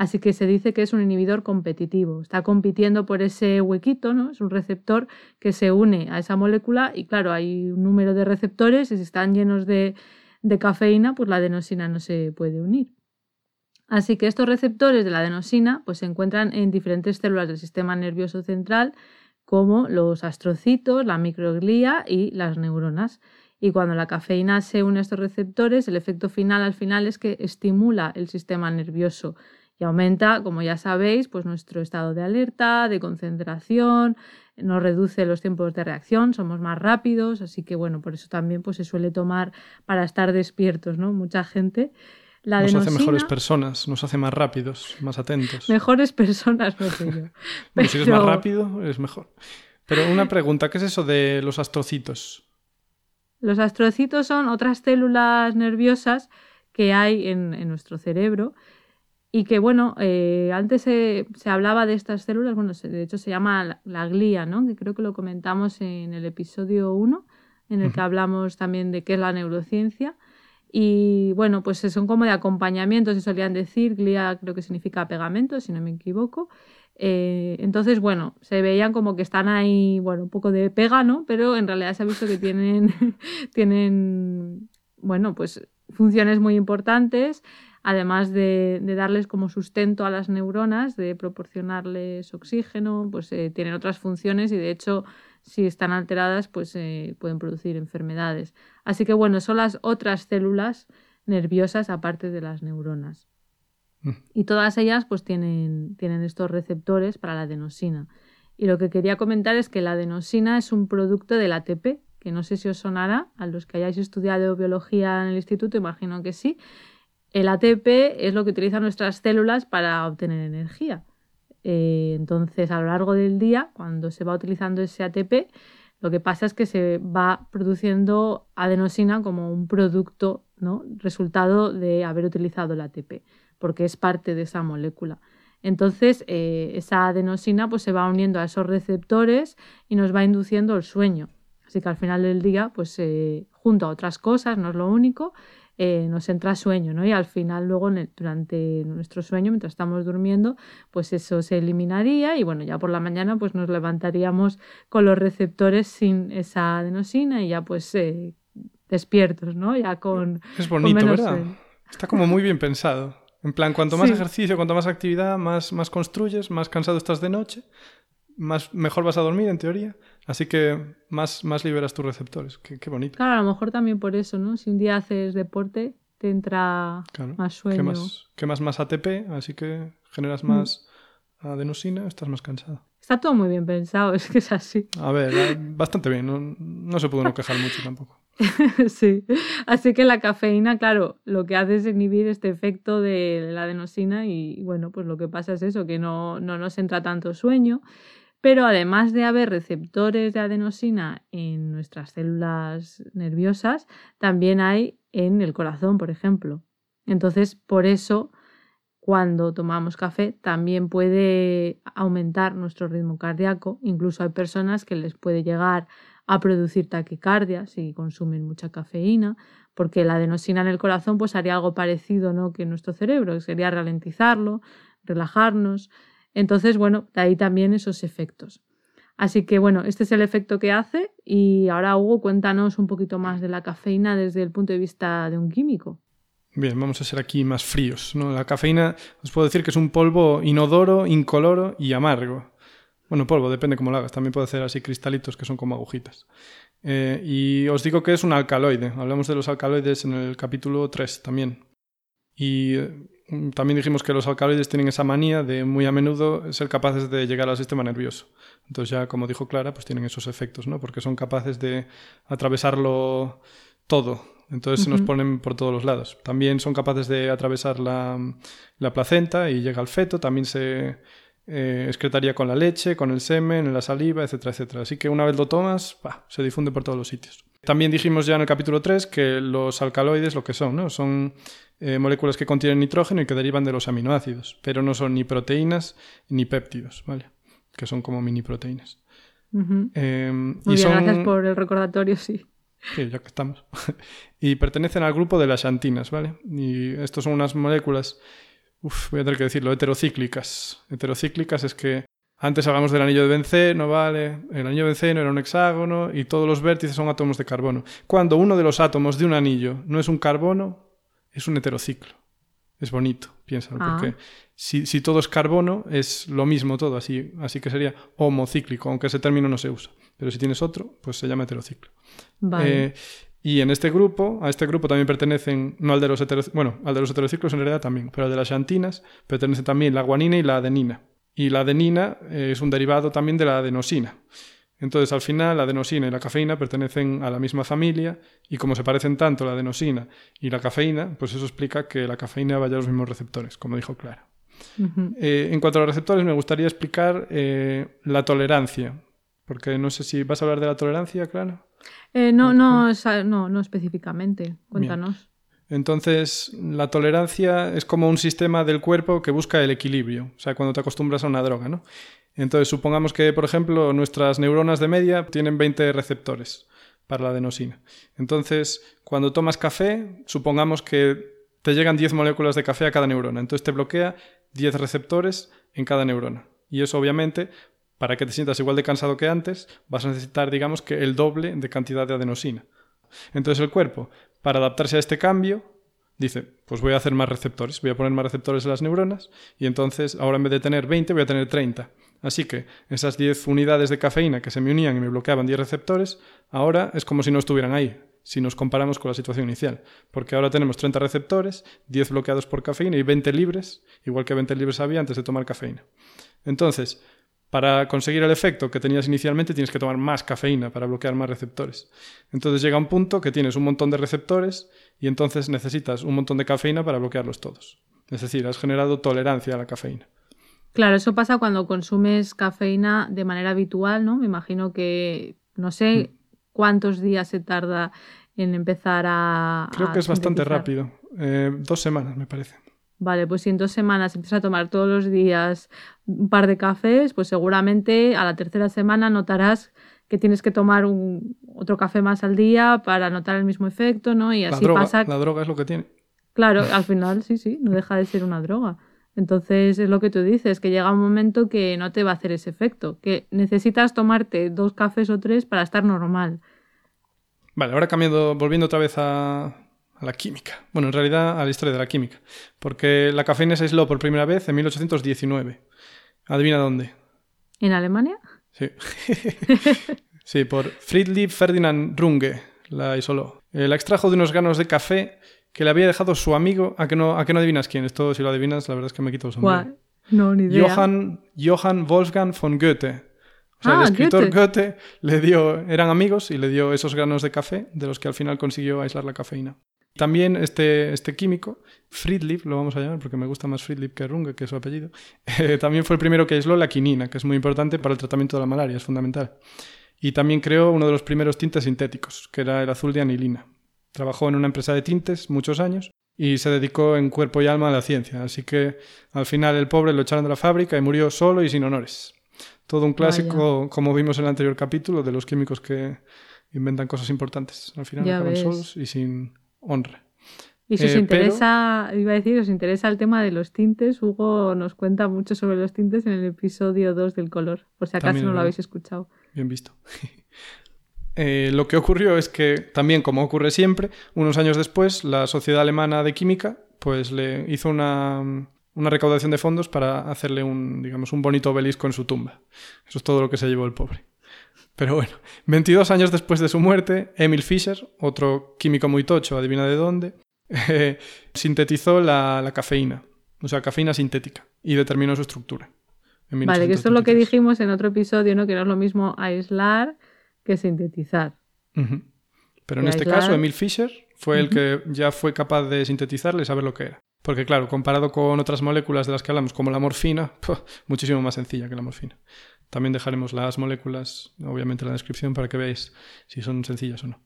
Así que se dice que es un inhibidor competitivo, está compitiendo por ese huequito, ¿no? Es un receptor que se une a esa molécula y claro, hay un número de receptores y si están llenos de, cafeína, pues la adenosina no se puede unir. Así que estos receptores de la adenosina pues, se encuentran en diferentes células del sistema nervioso central, como los astrocitos, la microglía y las neuronas. Y cuando la cafeína se une a estos receptores, el efecto final al final es que estimula el sistema nervioso y aumenta, como ya sabéis, pues nuestro estado de alerta, de concentración, nos reduce los tiempos de reacción, somos más rápidos, así que bueno, por eso también pues, se suele tomar para estar despiertos, ¿no? Mucha gente nos hace mejores personas, nos hace más rápidos, más atentos. Mejores personas, no sé yo. bueno, si eres más rápido, es mejor. Pero una pregunta, ¿qué es eso de los astrocitos? Los astrocitos son otras células nerviosas que hay en, nuestro cerebro y que, bueno, eh, antes se, hablaba de estas células, bueno, de hecho se llama la, la, glía, ¿no? Que creo que lo comentamos en el episodio 1, en el que hablamos también de qué es la neurociencia. Y bueno, pues son como de acompañamiento, se solían decir, glía creo que significa pegamento, si no me equivoco. Eh, entonces, bueno, se veían como que están ahí, bueno, un poco de pega, ¿no? Pero en realidad se ha visto que tienen, tienen bueno, pues funciones muy importantes, además de, darles como sustento a las neuronas, de proporcionarles oxígeno, pues eh, tienen otras funciones y de hecho si están alteradas, pues eh, pueden producir enfermedades. Así que bueno, son las otras células nerviosas aparte de las neuronas. Mm. Y todas ellas pues tienen, tienen estos receptores para la adenosina. Y lo que quería comentar es que la adenosina es un producto del ATP, que no sé si os sonará, a los que hayáis estudiado biología en el instituto, imagino que sí. El ATP es lo que utilizan nuestras células para obtener energía. Eh, entonces, a lo largo del día, cuando se va utilizando ese ATP, lo que pasa es que se va produciendo adenosina como un producto, ¿no? resultado de haber utilizado el ATP, porque es parte de esa molécula. Entonces, eh, esa adenosina pues, se va uniendo a esos receptores y nos va induciendo el sueño. Así que al final del día, pues eh, junto a otras cosas, no es lo único, eh, nos entra sueño, ¿no? Y al final luego durante nuestro sueño, mientras estamos durmiendo, pues eso se eliminaría y bueno, ya por la mañana pues nos levantaríamos con los receptores sin esa adenosina y ya pues eh, despiertos, ¿no? Ya con... Es bonito, ¿verdad? Está como muy bien pensado. En plan, cuanto más ejercicio, cuanto más actividad, más, más construyes, más cansado estás de noche, más, mejor vas a dormir en teoría. Así que más, más liberas tus receptores. Qué, qué, bonito. Claro, a lo mejor también por eso, ¿no? Si un día haces deporte, te entra más sueño. Quemas, más ATP, así que generas más adenosina, estás más cansado. Está todo muy bien pensado, es que es así. A ver, bastante bien, no, no se pudo no quejar mucho tampoco. sí, así que la cafeína, claro, lo que hace es inhibir este efecto de la adenosina y bueno, pues lo que pasa es eso, que no, no nos entra tanto sueño pero además de haber receptores de adenosina en nuestras células nerviosas, también hay en el corazón, por ejemplo. Entonces, por eso, cuando tomamos café, también puede aumentar nuestro ritmo cardíaco. Incluso hay personas que les puede llegar a producir taquicardia si consumen mucha cafeína, porque la adenosina en el corazón pues haría algo parecido ¿no? que en nuestro cerebro, que sería ralentizarlo, relajarnos. Entonces, bueno, de ahí también esos efectos. Así que bueno, este es el efecto que hace y ahora Hugo, cuéntanos un poquito más de la cafeína desde el punto de vista de un químico. Bien, vamos a ser aquí más fríos. ¿no? La cafeína os puedo decir que es un polvo inodoro, incoloro y amargo. Bueno, polvo, depende cómo lo hagas. También puede hacer así cristalitos que son como agujitas. Eh, y os digo que es un alcaloide. Hablamos de los alcaloides en el capítulo 3 también. Y Mm, también dijimos que los alcaloides tienen esa manía de muy a menudo ser capaces de llegar al sistema nervioso. Entonces ya, como dijo Clara, pues tienen esos efectos, ¿no? Porque son capaces de atravesarlo todo. Entonces se nos ponen por todos los lados. También son capaces de atravesar la, placenta y llega al feto. También se eh, excretaría con la leche, con el semen, en la saliva, etcétera, etcétera. Así que una vez lo tomas, se difunde por todos los sitios. También dijimos ya en el capítulo 3 que los alcaloides lo que son, ¿no? Son eh, moléculas que contienen nitrógeno y que derivan de los aminoácidos, pero no son ni proteínas ni péptidos, ¿vale? Que son como mini proteínas. Eh, Muy y bien, son- gracias por el recordatorio, sí. Sí, ya que estamos. y pertenecen al grupo de las xantinas, ¿vale? Y estos son unas moléculas, uf, voy a tener que decirlo, heterocíclicas. Heterocíclicas es que antes hablamos del anillo de benceno, ¿vale? El anillo de benceno era un hexágono y todos los vértices son átomos de carbono. Cuando uno de los átomos de un anillo no es un carbono, es un heterociclo. Es bonito, piénsalo, Ah. porque si, si todo es carbono, es lo mismo todo, así, así que sería homocíclico, aunque ese término no se usa. Pero si tienes otro, pues se llama heterociclo. Vale. Eh, y en este grupo, a este grupo también pertenecen, no al de los heterociclos, bueno, al de los heterociclos en realidad también, pero al de las xantinas pertenece también la guanina y la adenina. Y la adenina eh, es un derivado también de la adenosina. Entonces, al final, la adenosina y la cafeína pertenecen a la misma familia y como se parecen tanto la adenosina y la cafeína, pues eso explica que la cafeína vaya a los mismos receptores, como dijo Clara. Eh, en cuanto a los receptores, me gustaría explicar eh, la tolerancia, porque no sé si vas a hablar de la tolerancia, Clara. Eh, no, no, no, no específicamente. Cuéntanos. Entonces, la tolerancia es como un sistema del cuerpo que busca el equilibrio, o sea, cuando te acostumbras a una droga, ¿no? Entonces, supongamos que, por ejemplo, nuestras neuronas de media tienen 20 receptores para la adenosina. Entonces, cuando tomas café, supongamos que te llegan 10 moléculas de café a cada neurona. Entonces, te bloquea 10 receptores en cada neurona. Y eso, obviamente, para que te sientas igual de cansado que antes, vas a necesitar, digamos, que el doble de cantidad de adenosina. Entonces, el cuerpo, para adaptarse a este cambio, dice, pues voy a hacer más receptores, voy a poner más receptores en las neuronas y entonces ahora en vez de tener 20 voy a tener 30. Así que esas 10 unidades de cafeína que se me unían y me bloqueaban 10 receptores, ahora es como si no estuvieran ahí, si nos comparamos con la situación inicial. Porque ahora tenemos 30 receptores, 10 bloqueados por cafeína y 20 libres, igual que 20 libres había antes de tomar cafeína. Entonces, para conseguir el efecto que tenías inicialmente tienes que tomar más cafeína para bloquear más receptores. Entonces llega un punto que tienes un montón de receptores y entonces necesitas un montón de cafeína para bloquearlos todos. Es decir, has generado tolerancia a la cafeína. Claro, eso pasa cuando consumes cafeína de manera habitual, ¿no? Me imagino que no sé cuántos días se tarda en empezar a. Creo a que es bastante rápido. Eh, dos semanas, me parece. Vale, pues si en dos semanas empiezas a tomar todos los días un par de cafés, pues seguramente a la tercera semana notarás que tienes que tomar un, otro café más al día para notar el mismo efecto, ¿no? Y La así droga, pasa. la droga es lo que tiene. Claro, al final sí, sí, no deja de ser una droga. Entonces es lo que tú dices, que llega un momento que no te va a hacer ese efecto, que necesitas tomarte dos cafés o tres para estar normal. Vale, ahora cambiando, volviendo otra vez a, a la química. Bueno, en realidad a la historia de la química. Porque la cafeína se aisló por primera vez en 1819. Adivina dónde. ¿En Alemania? Sí. sí, por Friedrich Ferdinand Runge la isoló. Eh, la extrajo de unos granos de café que le había dejado su amigo. ¿A que no, a que no adivinas quién? Esto, si lo adivinas, la verdad es que me quito el sombrero. No, ni idea. Johann, Johann Wolfgang von Goethe. O sea, Ah, el escritor Goethe. Goethe. le dio, eran amigos y le dio esos granos de café de los que al final consiguió aislar la cafeína. También este, este químico, Friedlieb, lo vamos a llamar porque me gusta más Friedlieb que Runge, que es su apellido, eh, también fue el primero que aisló la quinina, que es muy importante para el tratamiento de la malaria, es fundamental. Y también creó uno de los primeros tintes sintéticos, que era el azul de anilina. Trabajó en una empresa de tintes muchos años y se dedicó en cuerpo y alma a la ciencia. Así que al final el pobre lo echaron de la fábrica y murió solo y sin honores. Todo un clásico, como vimos en el anterior capítulo, de los químicos que inventan cosas importantes. Al final Ya acaban ves. solos y sin honra. Y si os Eh, interesa, iba a decir, os interesa el tema de los tintes, Hugo nos cuenta mucho sobre los tintes en el episodio 2 del color, por si acaso También no lo habéis escuchado. Bien visto. Eh, lo que ocurrió es que, también como ocurre siempre, unos años después, la Sociedad Alemana de Química pues, le hizo una, una recaudación de fondos para hacerle un, digamos, un bonito obelisco en su tumba. Eso es todo lo que se llevó el pobre. Pero bueno, 22 años después de su muerte, Emil Fischer, otro químico muy tocho, adivina de dónde, eh, sintetizó la, la cafeína, o sea, cafeína sintética, y determinó su estructura. Vale, que esto es lo que 1833. dijimos en otro episodio, ¿no? Que no es lo mismo aislar que sintetizar. Pero en este aislar- caso, Emil Fischer fue el que ya fue capaz de sintetizarle y saber lo que era. Porque claro, comparado con otras moléculas de las que hablamos, como la morfina, muchísimo más sencilla que la morfina. También dejaremos las moléculas, obviamente, en la descripción para que veáis si son sencillas o no.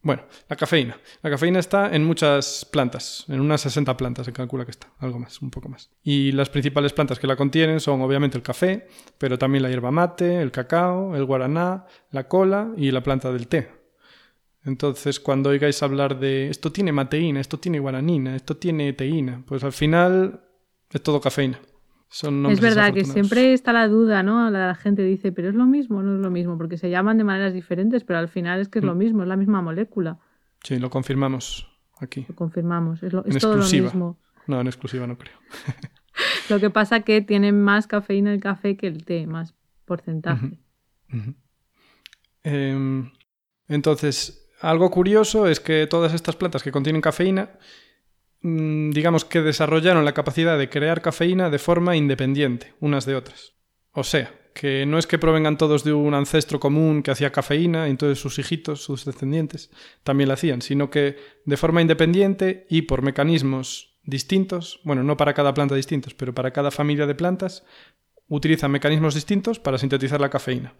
Bueno, la cafeína. La cafeína está en muchas plantas, en unas 60 plantas se calcula que está, algo más, un poco más. Y las principales plantas que la contienen son obviamente el café, pero también la hierba mate, el cacao, el guaraná, la cola y la planta del té. Entonces, cuando oigáis hablar de esto tiene mateína, esto tiene guaranina, esto tiene teína, pues al final es todo cafeína. Son Es verdad que siempre está la duda, ¿no? La, la gente dice, pero es lo mismo, no es lo mismo, porque se llaman de maneras diferentes, pero al final es que es lo Mm. mismo, es la misma molécula. Sí, lo confirmamos aquí. Lo confirmamos, es, lo- es todo lo mismo. No, en exclusiva no creo. Lo que pasa que tiene más cafeína el café que el té, más porcentaje. Em, entonces, algo curioso es que todas estas plantas que contienen cafeína, digamos que desarrollaron la capacidad de crear cafeína de forma independiente unas de otras. O sea, que no es que provengan todos de un ancestro común que hacía cafeína entonces sus hijitos, sus descendientes, también la hacían, sino que de forma independiente y por mecanismos distintos, bueno, no para cada planta distintos, pero para cada familia de plantas, utilizan mecanismos distintos para sintetizar la cafeína.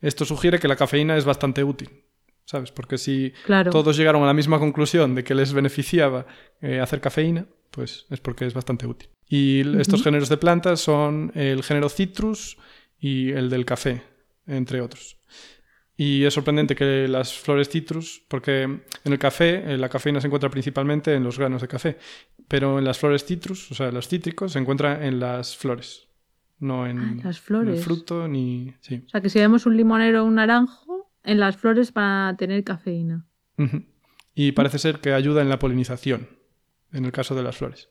Esto sugiere que la cafeína es bastante útil, ¿sabes? Porque si Claro. todos llegaron a la misma conclusión de que les beneficiaba eh, hacer cafeína, pues es porque es bastante útil. Y estos géneros de plantas son el género Citrus y el del café, entre otros. Y es sorprendente que las flores citrus, porque en el café eh, la cafeína se encuentra principalmente en los granos de café, pero en las flores citrus, o sea, los cítricos, se encuentra en las flores, no en, Ah, las en flores. el fruto ni... Sí. O sea, que si vemos un limonero o un naranjo, en las flores van a tener cafeína. Y parece ser que ayuda en la polinización, en el caso de las flores.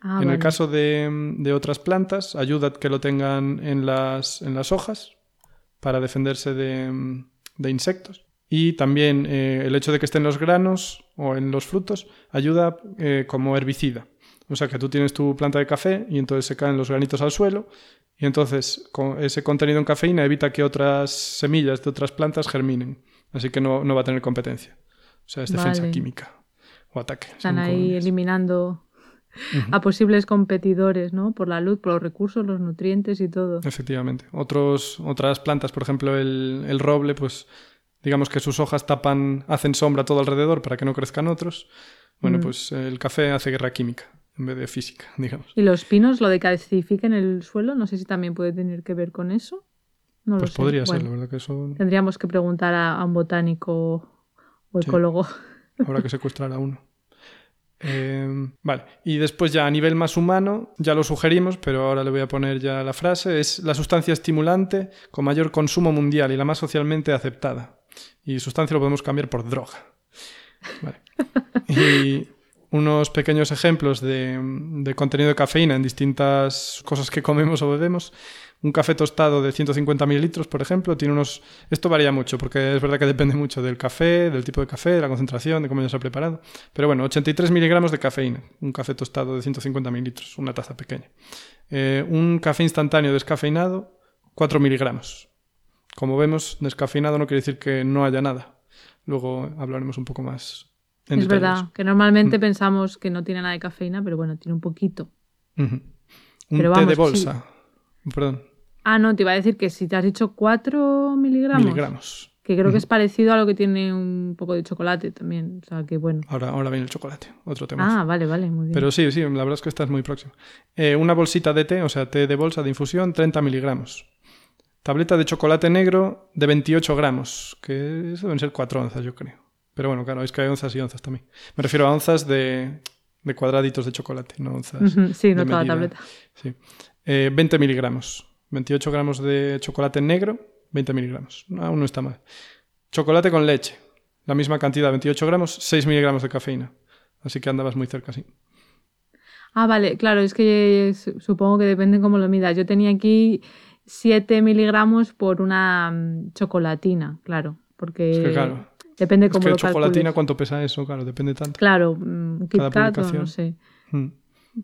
Ah, en vale. el caso de, de otras plantas, ayuda que lo tengan en las, en las hojas para defenderse de, de insectos. Y también eh, el hecho de que estén los granos o en los frutos ayuda eh, como herbicida. O sea que tú tienes tu planta de café y entonces se caen los granitos al suelo y entonces con ese contenido en cafeína evita que otras semillas de otras plantas germinen. Así que no, no va a tener competencia. O sea, es defensa Vale. química o ataque. Están ahí eliminando a posibles competidores, ¿no? Por la luz, por los recursos, los nutrientes y todo. Efectivamente. Otros, otras plantas, por ejemplo, el, el roble, pues digamos que sus hojas tapan, hacen sombra todo alrededor para que no crezcan otros. Bueno, Mm. pues el café hace guerra química en vez de física, digamos. Y los pinos, lo de que acidifiquen el suelo, no sé si también puede tener que ver con eso. No Pues lo sé. podría ser, Bueno, la verdad que eso Tendríamos que preguntar a, un botánico o Sí. ecólogo. habrá que secuestrar a uno. Eh, vale, y después ya a nivel más humano, ya lo sugerimos, pero ahora le voy a poner ya la frase, es la sustancia estimulante con mayor consumo mundial y la más socialmente aceptada. Y sustancia lo podemos cambiar por droga. Vale. Y unos pequeños ejemplos de, contenido de cafeína en distintas cosas que comemos o bebemos. Un café tostado de 150 mililitros, por ejemplo, tiene unos... Esto varía mucho, porque es verdad que depende mucho del café, del tipo de café, de la concentración, de cómo ya se ha preparado. Pero bueno, 83 miligramos de cafeína. Un café tostado de 150 mililitros, una taza pequeña. Eh, un café instantáneo descafeinado, 4 miligramos. Como vemos, descafeinado no quiere decir que no haya nada. Luego hablaremos un poco más en es verdad, que normalmente Mm. pensamos que no tiene nada de cafeína, pero bueno, tiene un poquito. Un Pero té vamos, de sí. bolsa. Perdón, Ah, no, te iba a decir que si te has dicho 4 miligramos, miligramos. que creo que es parecido a lo que tiene un poco de chocolate también. O sea, que bueno. Ahora, ahora viene el chocolate, otro tema. Ah, vale, vale, muy bien. Pero sí, sí, la verdad es que estás muy próximo. Eh, una bolsita de té, o sea, té de bolsa de infusión, 30 miligramos. Tableta de chocolate negro de 28 gramos, que eso deben ser 4 onzas, yo creo. Pero bueno, claro, es que hay onzas y onzas también. Me refiero a onzas de, de cuadraditos de chocolate, no onzas. Sí, no toda la tableta. Sí. Eh, 20 miligramos. 28 gramos de chocolate negro, 20 miligramos. Aún no está mal. Chocolate con leche. La misma cantidad, 28 gramos, 6 miligramos de cafeína. Así que andabas muy cerca, sí. Ah, vale, claro, es que su- supongo que depende cómo lo midas. Yo tenía aquí 7 miligramos por una mm, chocolatina, claro, porque Es que claro, depende es cómo que lo chocolatina, calcules. ¿cuánto pesa eso? Claro, depende tanto. Claro, mm, Kit Kat o no sé, Mm.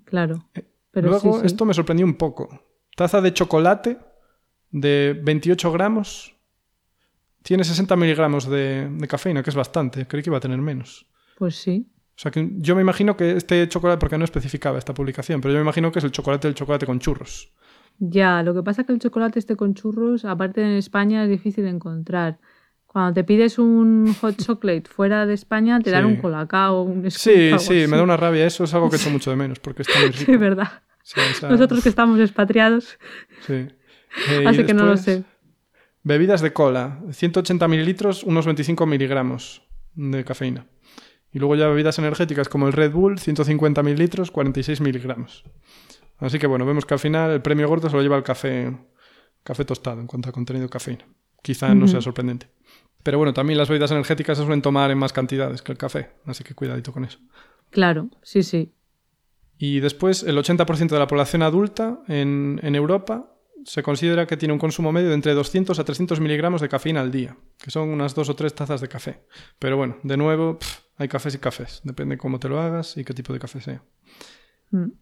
claro. Pero Luego, sí, sí. esto me sorprendió un poco. Taza de chocolate de 28 gramos tiene 60 miligramos de, de cafeína, que es bastante. Creí que iba a tener menos. Pues sí. O sea que yo me imagino que este chocolate, porque no especificaba esta publicación, pero yo me imagino que es el chocolate del chocolate con churros. Ya, lo que pasa es que el chocolate este con churros, aparte en España, es difícil de encontrar. Cuando te pides un hot chocolate fuera de España, te dan un colacao, un scoop, Sí, sí, así. me da una rabia. Eso es algo que echo mucho de menos porque está muy rico. Sí, verdad. Sí, Nosotros que estamos expatriados, sí. Eh, así que no lo sé. Bebidas de cola, 180 mililitros, unos 25 miligramos de cafeína. Y luego ya bebidas energéticas como el Red Bull, 150 mililitros, 46 miligramos. Así que bueno, vemos que al final el premio gordo se lo lleva el café, café tostado en cuanto a contenido de cafeína. Quizá no sea sorprendente. Pero bueno, también las bebidas energéticas se suelen tomar en más cantidades que el café, así que cuidadito con eso. Claro, sí, sí. Y después, el 80% de la población adulta en, en Europa se considera que tiene un consumo medio de entre 200 a 300 miligramos de cafeína al día, que son unas dos o tres tazas de café. Pero bueno, de nuevo, hay cafés y cafés, depende cómo te lo hagas y qué tipo de café sea. Mm.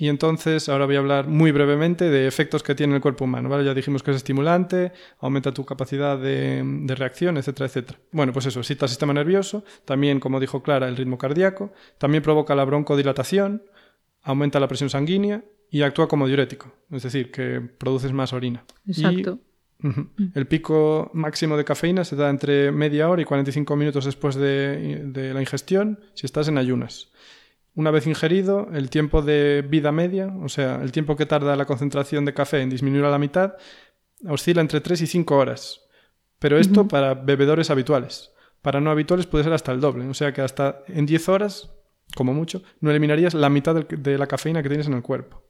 Y entonces ahora voy a hablar muy brevemente de efectos que tiene el cuerpo humano, ¿vale? Ya dijimos que es estimulante, aumenta tu capacidad de, de reacción, etcétera, etcétera. Bueno, pues eso, excita el sistema nervioso, también, como dijo Clara, el ritmo cardíaco, también provoca la broncodilatación, aumenta la presión sanguínea y actúa como diurético, es decir, que produces más orina. Y- Exacto. Ujú. El pico máximo de cafeína se da entre media hora y 45 minutos después de, de la ingestión si estás en ayunas. Una vez ingerido, el tiempo de vida media, o sea, el tiempo que tarda la concentración de café en disminuir a la mitad, oscila entre 3 y 5 horas. Pero esto para bebedores habituales. Para no habituales puede ser hasta el doble. O sea que hasta en 10 horas, como mucho, no eliminarías la mitad de la cafeína que tienes en el cuerpo.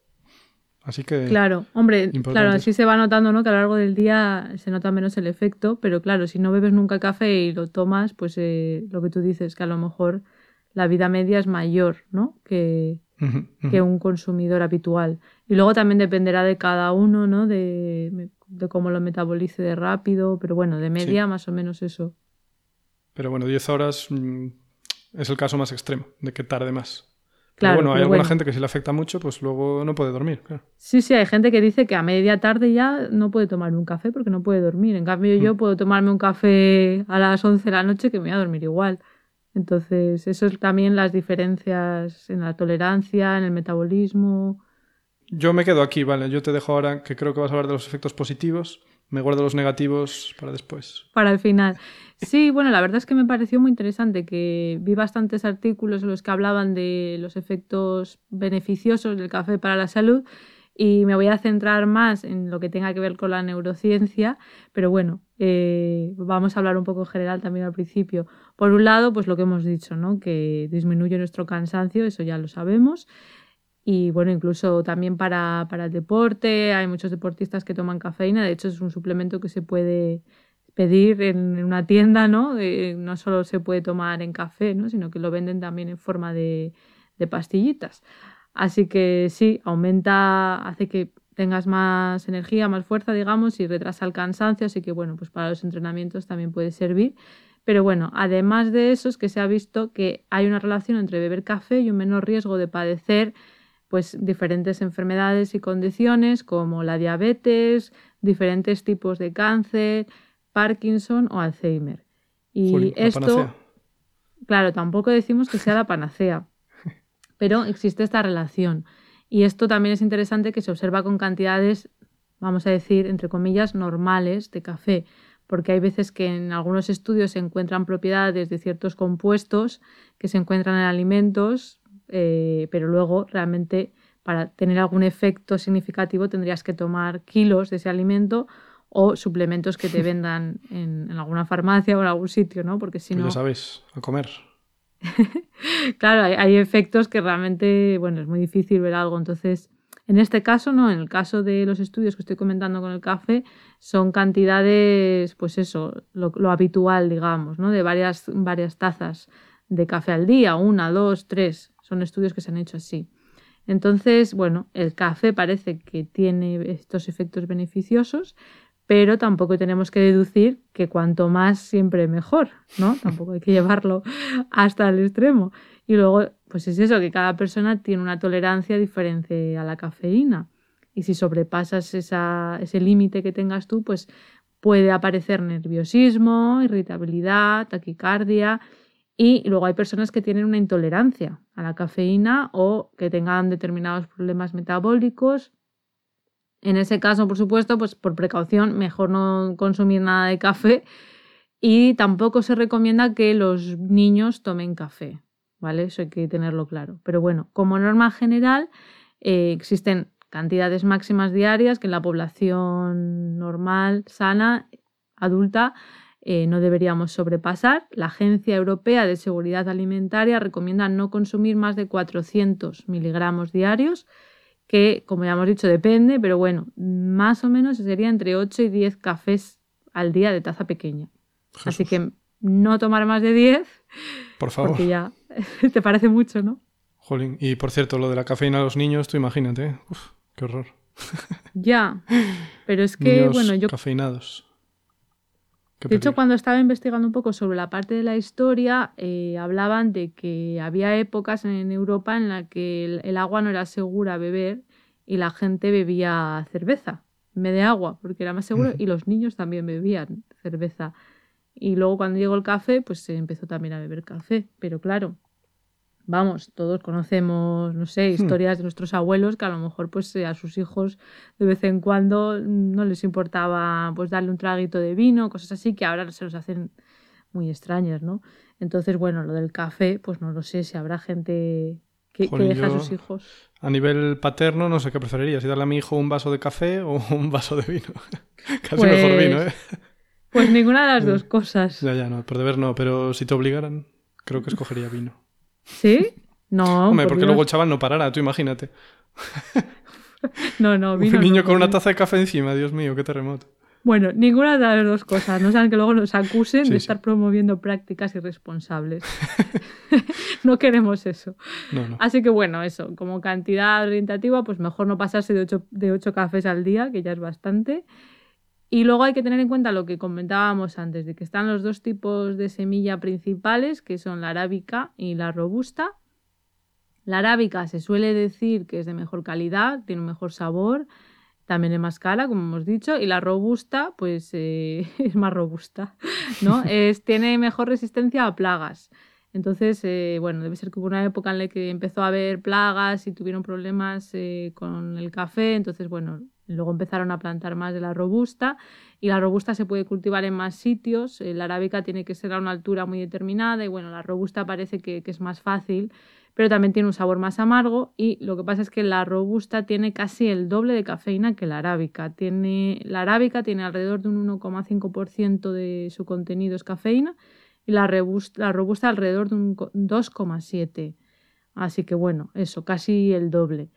Así que... Claro, hombre, Importante claro, así se va notando, ¿no? Que a lo largo del día se nota menos el efecto, pero claro, si no bebes nunca café y lo tomas, pues eh, lo que tú dices, que a lo mejor la vida media es mayor, ¿no? Que, que un consumidor habitual. Y luego también dependerá de cada uno, ¿no? De, de cómo lo metabolice de rápido, pero bueno, de media más o menos eso. Pero bueno, 10 horas mm, es el caso más extremo, de que tarde más. Claro, pero bueno, hay alguna bueno. gente que si le afecta mucho, pues luego no puede dormir. Claro. Sí, sí, hay gente que dice que a media tarde ya no puede tomar un café porque no puede dormir. En cambio, yo puedo tomarme un café a las 11 de la noche que me voy a dormir igual. Entonces, eso es también las diferencias en la tolerancia, en el metabolismo. Yo me quedo aquí, vale. Yo te dejo ahora que creo que vas a hablar de los efectos positivos. Me guardo los negativos para después. para el final. Sí, bueno, la verdad es que me pareció muy interesante que vi bastantes artículos en los que hablaban de los efectos beneficiosos del café para la salud y me voy a centrar más en lo que tenga que ver con la neurociencia, pero bueno, eh, vamos a hablar un poco en general también al principio. Por un lado, pues lo que hemos dicho, ¿no? Que disminuye nuestro cansancio, eso ya lo sabemos. Y bueno, incluso también para, para el deporte, hay muchos deportistas que toman cafeína, de hecho es un suplemento que se puede pedir en una tienda, ¿no? Eh, no solo se puede tomar en café, ¿no? Sino que lo venden también en forma de, de pastillitas. Así que sí, aumenta, hace que tengas más energía, más fuerza, digamos, y retrasa el cansancio, así que bueno, pues para los entrenamientos también puede servir. Pero bueno, además de eso es que se ha visto que hay una relación entre beber café y un menor riesgo de padecer pues diferentes enfermedades y condiciones como la diabetes, diferentes tipos de cáncer, Parkinson o Alzheimer. Y esto, panacea. claro, tampoco decimos que sea la panacea, pero existe esta relación. Y esto también es interesante que se observa con cantidades, vamos a decir, entre comillas, normales de café, porque hay veces que en algunos estudios se encuentran propiedades de ciertos compuestos que se encuentran en alimentos, eh, pero luego realmente para tener algún efecto significativo tendrías que tomar kilos de ese alimento o suplementos que te vendan en, en alguna farmacia o en algún sitio, ¿no? Porque si Pues no... ya sabéis, a comer. Claro, hay, efectos que realmente, bueno, es muy difícil ver algo. Entonces, en este caso, no, en el caso de los estudios que estoy comentando con el café, son cantidades, pues eso, lo, lo habitual, digamos, ¿no? De varias, varias tazas de café al día, una, dos, tres. Son estudios que se han hecho así. Entonces, bueno, el café parece que tiene estos efectos beneficiosos, pero tampoco tenemos que deducir que cuanto más siempre mejor, ¿no? Tampoco hay que llevarlo hasta el extremo. Y luego, pues es eso, que cada persona tiene una tolerancia diferente a la cafeína. Y si sobrepasas esa, ese límite que tengas tú, pues puede aparecer nerviosismo, irritabilidad, taquicardia. Y luego hay personas que tienen una intolerancia a la cafeína o que tengan determinados problemas metabólicos En ese caso, por supuesto, pues por precaución, mejor no consumir nada de café y tampoco se recomienda que los niños tomen café, ¿vale? Eso hay que tenerlo claro. Pero bueno, como norma general, eh, existen cantidades máximas diarias que en la población normal, sana, adulta, eh, no deberíamos sobrepasar. La Agencia Europea de Seguridad Alimentaria recomienda no consumir más de 400 miligramos diarios, que como ya hemos dicho depende, pero bueno, más o menos sería entre 8 y 10 cafés al día de taza pequeña. Así que no tomar más de 10. Por favor. Porque ya te parece mucho, ¿no? Jolín. Y por cierto, lo de la cafeína a los niños, tú imagínate. Uf, qué horror. Ya. Pero es que, Niños bueno, yo Cafeinados. De hecho, cuando estaba investigando un poco sobre la parte de la historia, eh, hablaban de que había épocas en Europa en la que el, el agua no era segura beber y la gente bebía cerveza en vez de agua, porque era más seguro, y los niños también bebían cerveza. Y luego cuando llegó el café, pues se empezó también a beber café. Pero claro, vamos, todos conocemos, no sé, historias de nuestros abuelos que a lo mejor pues eh, a sus hijos de vez en cuando no les importaba pues darle un traguito de vino, cosas así que ahora se nos hacen muy extrañas, ¿no? Entonces, bueno, lo del café, pues no lo sé, si habrá gente que, deja a sus hijos. A nivel paterno, no sé qué preferiría. Si darle a mi hijo un vaso de café o un vaso de vino. Casi Pues, mejor vino, ¿eh? Pues ninguna de las dos cosas. Ya, ya, no. Por deber no. Pero si te obligaran, creo que escogería vino. ¿Sí? No, Hombre, por porque Dios. luego el chaval no parará, tú imagínate. no, no, vino un niño no, con una vino. taza de café encima, Dios mío, qué terremoto. Bueno, ninguna de las dos cosas. No sean que luego nos acusen Sí, de sí. estar promoviendo prácticas irresponsables. no queremos eso. No, no. Así que bueno, eso, como cantidad orientativa, pues mejor no pasarse de 8 de ocho cafés al día, que ya es bastante. Y luego hay que tener en cuenta lo que comentábamos antes, de que están los dos tipos de semilla principales, que son la arábica y la robusta. La arábica se suele decir que es de mejor calidad, tiene un mejor sabor, también es más cara, como hemos dicho, y la robusta, pues eh, es más robusta, ¿no? Es, tiene mejor resistencia a plagas. Entonces, eh, bueno, debe ser que hubo una época en la que empezó a haber plagas y tuvieron problemas eh, con el café. Entonces, bueno, luego empezaron a plantar más de la robusta y la robusta se puede cultivar en más sitios. Eh, la arábica tiene que ser a una altura muy determinada y bueno, la robusta parece que, es más fácil, pero también tiene un sabor más amargo y lo que pasa es que la robusta tiene casi el doble de cafeína que la arábica. Tiene, la arábica tiene alrededor de un 1,5% de su contenido es cafeína y la, rebus- la robusta alrededor de un co- 2,7. Así que bueno, eso, casi el doble.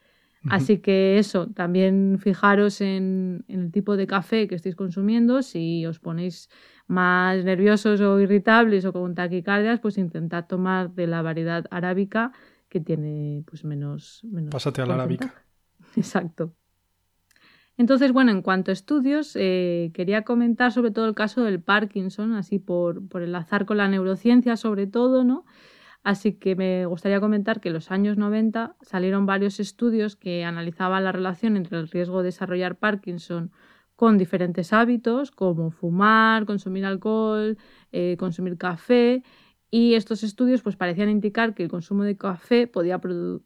Así que eso, también fijaros en, en el tipo de café que estéis consumiendo. Si os ponéis más nerviosos o irritables o con taquicardias, pues intentad tomar de la variedad arábica que tiene pues menos... menos Pásate a la arábica. Exacto. Entonces, bueno, en cuanto a estudios, eh, quería comentar sobre todo el caso del Parkinson, así por, por enlazar con la neurociencia sobre todo, ¿no? Así que me gustaría comentar que en los años 90 salieron varios estudios que analizaban la relación entre el riesgo de desarrollar Parkinson con diferentes hábitos, como fumar, consumir alcohol, eh, consumir café, y estos estudios pues, parecían indicar que el consumo de café podía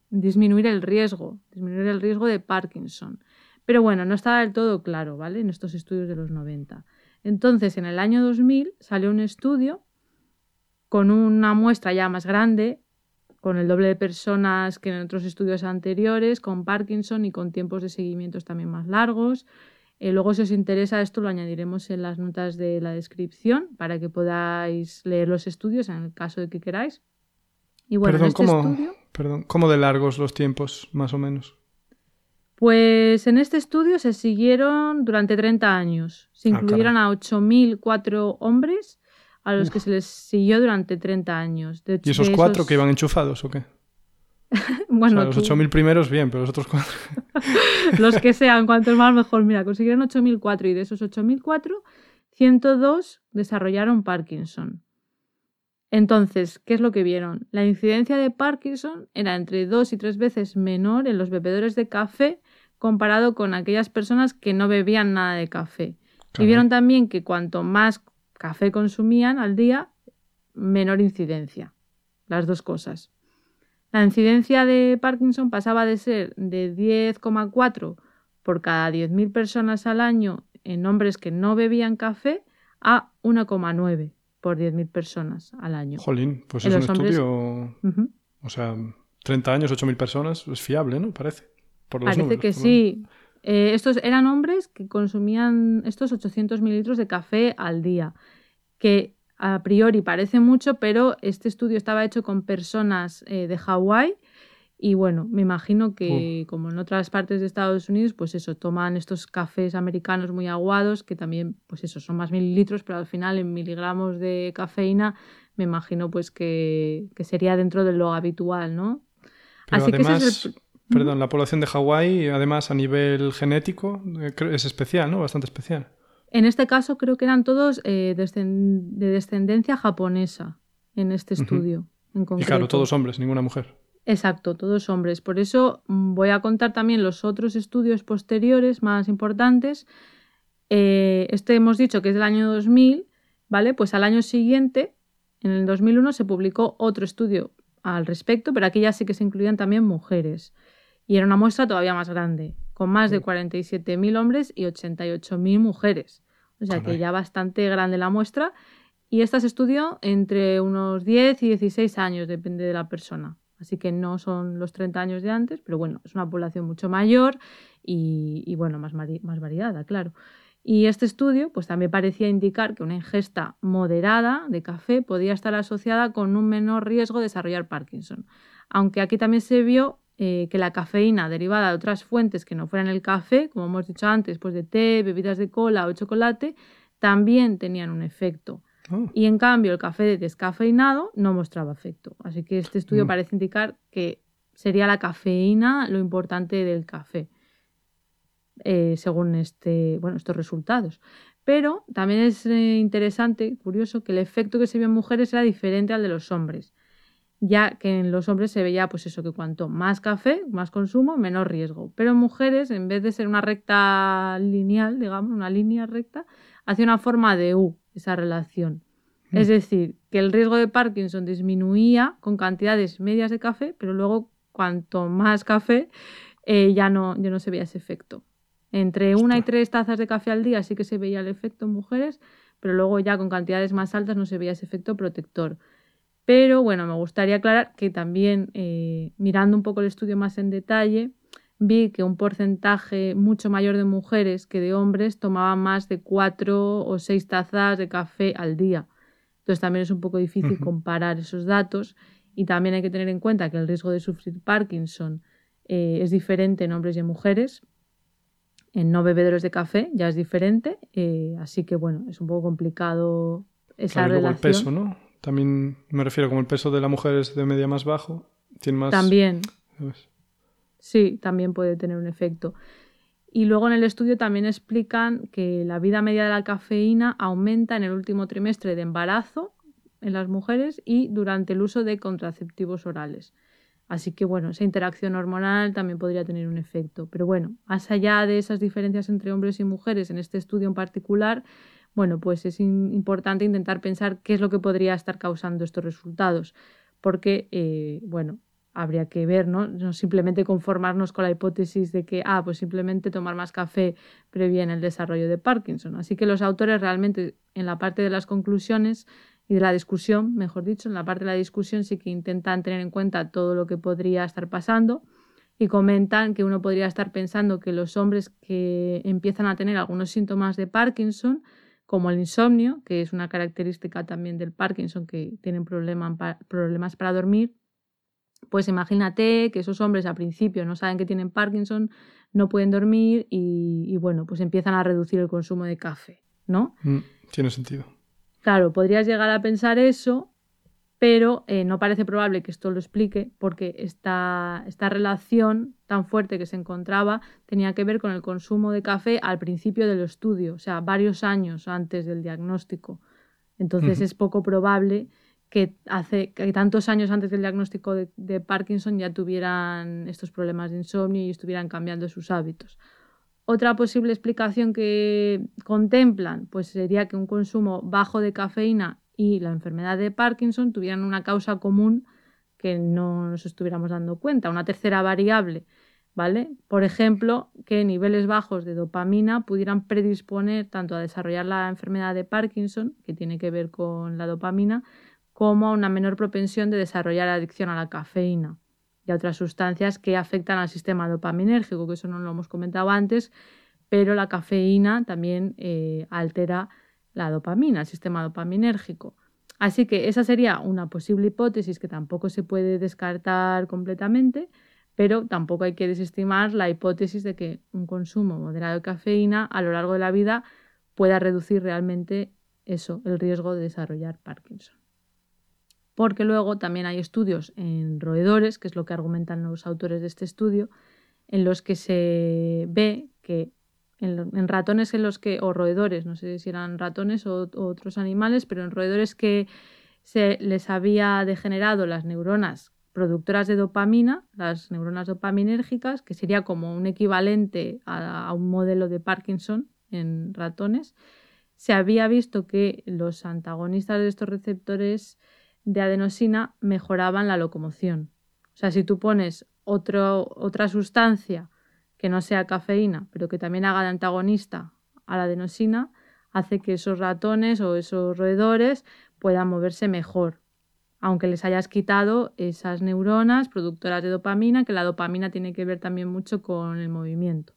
disminuir el riesgo, disminuir el riesgo de Parkinson. Pero bueno, no estaba del todo claro, ¿vale? En estos estudios de los 90. Entonces, en el año 2000 salió un estudio con una muestra ya más grande, con el doble de personas que en otros estudios anteriores, con Parkinson y con tiempos de seguimientos también más largos. Eh, luego, si os interesa esto, lo añadiremos en las notas de la descripción para que podáis leer los estudios en el caso de que queráis. Y bueno, perdón, este ¿cómo, estudio... perdón, ¿cómo de largos los tiempos, más o menos? Pues en este estudio se siguieron durante 30 años. Se Ah, incluyeron a 8.004 hombres a los que se les siguió durante 30 años. De ¿Y esos cuatro que iban enchufados o qué? Bueno, o sea, los tú- 8.000 primeros, bien, pero los otros cuatro. los que sean, cuantos más mejor. Mira, consiguieron 8.004 y de esos 8.004, 102 desarrollaron Parkinson. Entonces, ¿qué es lo que vieron? La incidencia de Parkinson era entre dos y tres veces menor en los bebedores de café comparado con aquellas personas que no bebían nada de café. Y vieron también que cuanto más café consumían al día, menor incidencia. Las dos cosas. La incidencia de Parkinson pasaba de ser de 10,4 por cada 10.000 personas al año en hombres que no bebían café a 1,9 por 10.000 personas al año. Jolín, pues es un estudio... O sea, 30 años, 8.000 personas, es fiable, ¿no? Parece. Por los Parece que sí. Eh, estos eran hombres que consumían estos 800 mililitros de café al día, que a priori parece mucho, pero este estudio estaba hecho con personas eh, de Hawái y bueno, me imagino que como en otras partes de Estados Unidos, pues eso, toman estos cafés americanos muy aguados, que también, pues eso, son más mililitros, pero al final en miligramos de cafeína, me imagino pues que, sería dentro de lo habitual, ¿no? Así que es Perdón, la población de Hawái, además a nivel genético, eh, es especial, ¿no? Bastante especial. En este caso creo que eran todos eh, de descendencia japonesa en este estudio. en concreto. Y claro, todos hombres, ninguna mujer. Exacto, todos hombres. Por eso mm, voy a contar también los otros estudios posteriores más importantes. Eh, este hemos dicho que es del año 2000, ¿vale? Pues al año siguiente, en el 2001, se publicó otro estudio al respecto, pero aquí ya sí que se incluían también mujeres. Y era una muestra todavía más grande, con más de 47.000 hombres y 88.000 mujeres. O sea que ya bastante grande la muestra. Y esta se estudió entre unos 10 y 16 años, depende de la persona así que no son los 30 años de antes, pero bueno, es una población mucho mayor y, bueno, más, más variada, claro. Y este estudio pues también parecía indicar que una ingesta moderada de café podía estar asociada con un menor riesgo de desarrollar Parkinson. Aunque aquí también se vio eh, que la cafeína derivada de otras fuentes que no fueran el café, como hemos dicho antes, pues de té, bebidas de cola o chocolate, también tenían un efecto. Oh. Y en cambio, el café descafeinado no mostraba efecto. Así que este estudio mm. parece indicar que sería la cafeína lo importante del café, eh, según este, bueno, estos resultados. Pero también es eh, interesante, curioso, que el efecto que se vio en mujeres era diferente al de los hombres, ya que en los hombres se veía, pues eso, que cuanto más café, más consumo, menor riesgo. Pero en mujeres, en vez de ser una recta lineal, digamos, una línea recta, hacía una forma de U, esa relación. Hmm. Es decir, que el riesgo de Parkinson disminuía con cantidades medias de café, pero luego cuanto más café eh, ya, no, ya no se veía ese efecto. Entre una y tres tazas de café al día sí que se veía el efecto en mujeres, pero luego ya con cantidades más altas no se veía ese efecto protector. Pero bueno, me gustaría aclarar que también eh, mirando un poco el estudio más en detalle, vi que un porcentaje mucho mayor de mujeres que de hombres tomaban más de cuatro o seis tazas de café al día. Entonces también es un poco difícil comparar esos datos y también hay que tener en cuenta que el riesgo de sufrir Parkinson eh, es diferente en hombres y en mujeres. En no bebedores de café ya es diferente, eh, así que bueno, es un poco complicado esa relación. el peso, ¿no? También me refiero como el peso de la mujer es de media más bajo, tiene más... También. Sí, también puede tener un efecto. Y luego en el estudio también explican que la vida media de la cafeína aumenta en el último trimestre de embarazo en las mujeres y durante el uso de contraceptivos orales. Así que bueno, esa interacción hormonal también podría tener un efecto. Pero bueno, más allá de esas diferencias entre hombres y mujeres en este estudio en particular, bueno, pues es importante intentar pensar qué es lo que podría estar causando estos resultados. Porque, eh, bueno, habría que ver, ¿no? No simplemente conformarnos con la hipótesis de que, ah, pues simplemente tomar más café previene el desarrollo de Parkinson. Así que los autores realmente en la parte de las conclusiones y de la discusión, mejor dicho, en la parte de la discusión sí que intentan tener en cuenta todo lo que podría estar pasando y comentan que uno podría estar pensando que los hombres que empiezan a tener algunos síntomas de Parkinson, como el insomnio, que es una característica también del Parkinson, que tienen problemas para dormir, pues imagínate que esos hombres al principio no saben que tienen Parkinson, no pueden dormir y, bueno, pues empiezan a reducir el consumo de café, ¿no? Mm, tiene sentido. Claro, podrías llegar a pensar eso, pero eh, no parece probable que esto lo explique porque esta, esta relación tan fuerte que se encontraba tenía que ver con el consumo de café al principio del estudio, o sea, varios años antes del diagnóstico. Entonces es poco probable que hace que tantos años antes del diagnóstico de, Parkinson ya tuvieran estos problemas de insomnio y estuvieran cambiando sus hábitos. Otra posible explicación que contemplan pues sería que un consumo bajo de cafeína y la enfermedad de Parkinson tuvieran una causa común que no nos estuviéramos dando cuenta. Una tercera variable ¿vale? Por ejemplo, que niveles bajos de dopamina pudieran predisponer tanto a desarrollar la enfermedad de Parkinson, que tiene que ver con la dopamina, como a una menor propensión de desarrollar adicción a la cafeína y a otras sustancias que afectan al sistema dopaminérgico, que eso no lo hemos comentado antes, pero la cafeína también eh, altera la dopamina, el sistema dopaminérgico. Así que esa sería una posible hipótesis que tampoco se puede descartar completamente, pero tampoco hay que desestimar la hipótesis de que un consumo moderado de cafeína a lo largo de la vida pueda reducir realmente eso, el riesgo de desarrollar Parkinson. Porque luego también hay estudios en roedores, que es lo que argumentan los autores de este estudio, en los que se ve que en, ratones en los que, o roedores, no sé si eran ratones o, otros animales, pero en roedores que se les había degenerado las neuronas productoras de dopamina, las neuronas dopaminérgicas, que sería como un equivalente a, un modelo de Parkinson en ratones, se había visto que los antagonistas de estos receptores de adenosina mejoraban la locomoción. O sea, si tú pones otra sustancia que no sea cafeína, pero que también haga de antagonista a la adenosina, hace que esos ratones o esos roedores puedan moverse mejor, aunque les hayas quitado esas neuronas productoras de dopamina, que la dopamina tiene que ver también mucho con el movimiento.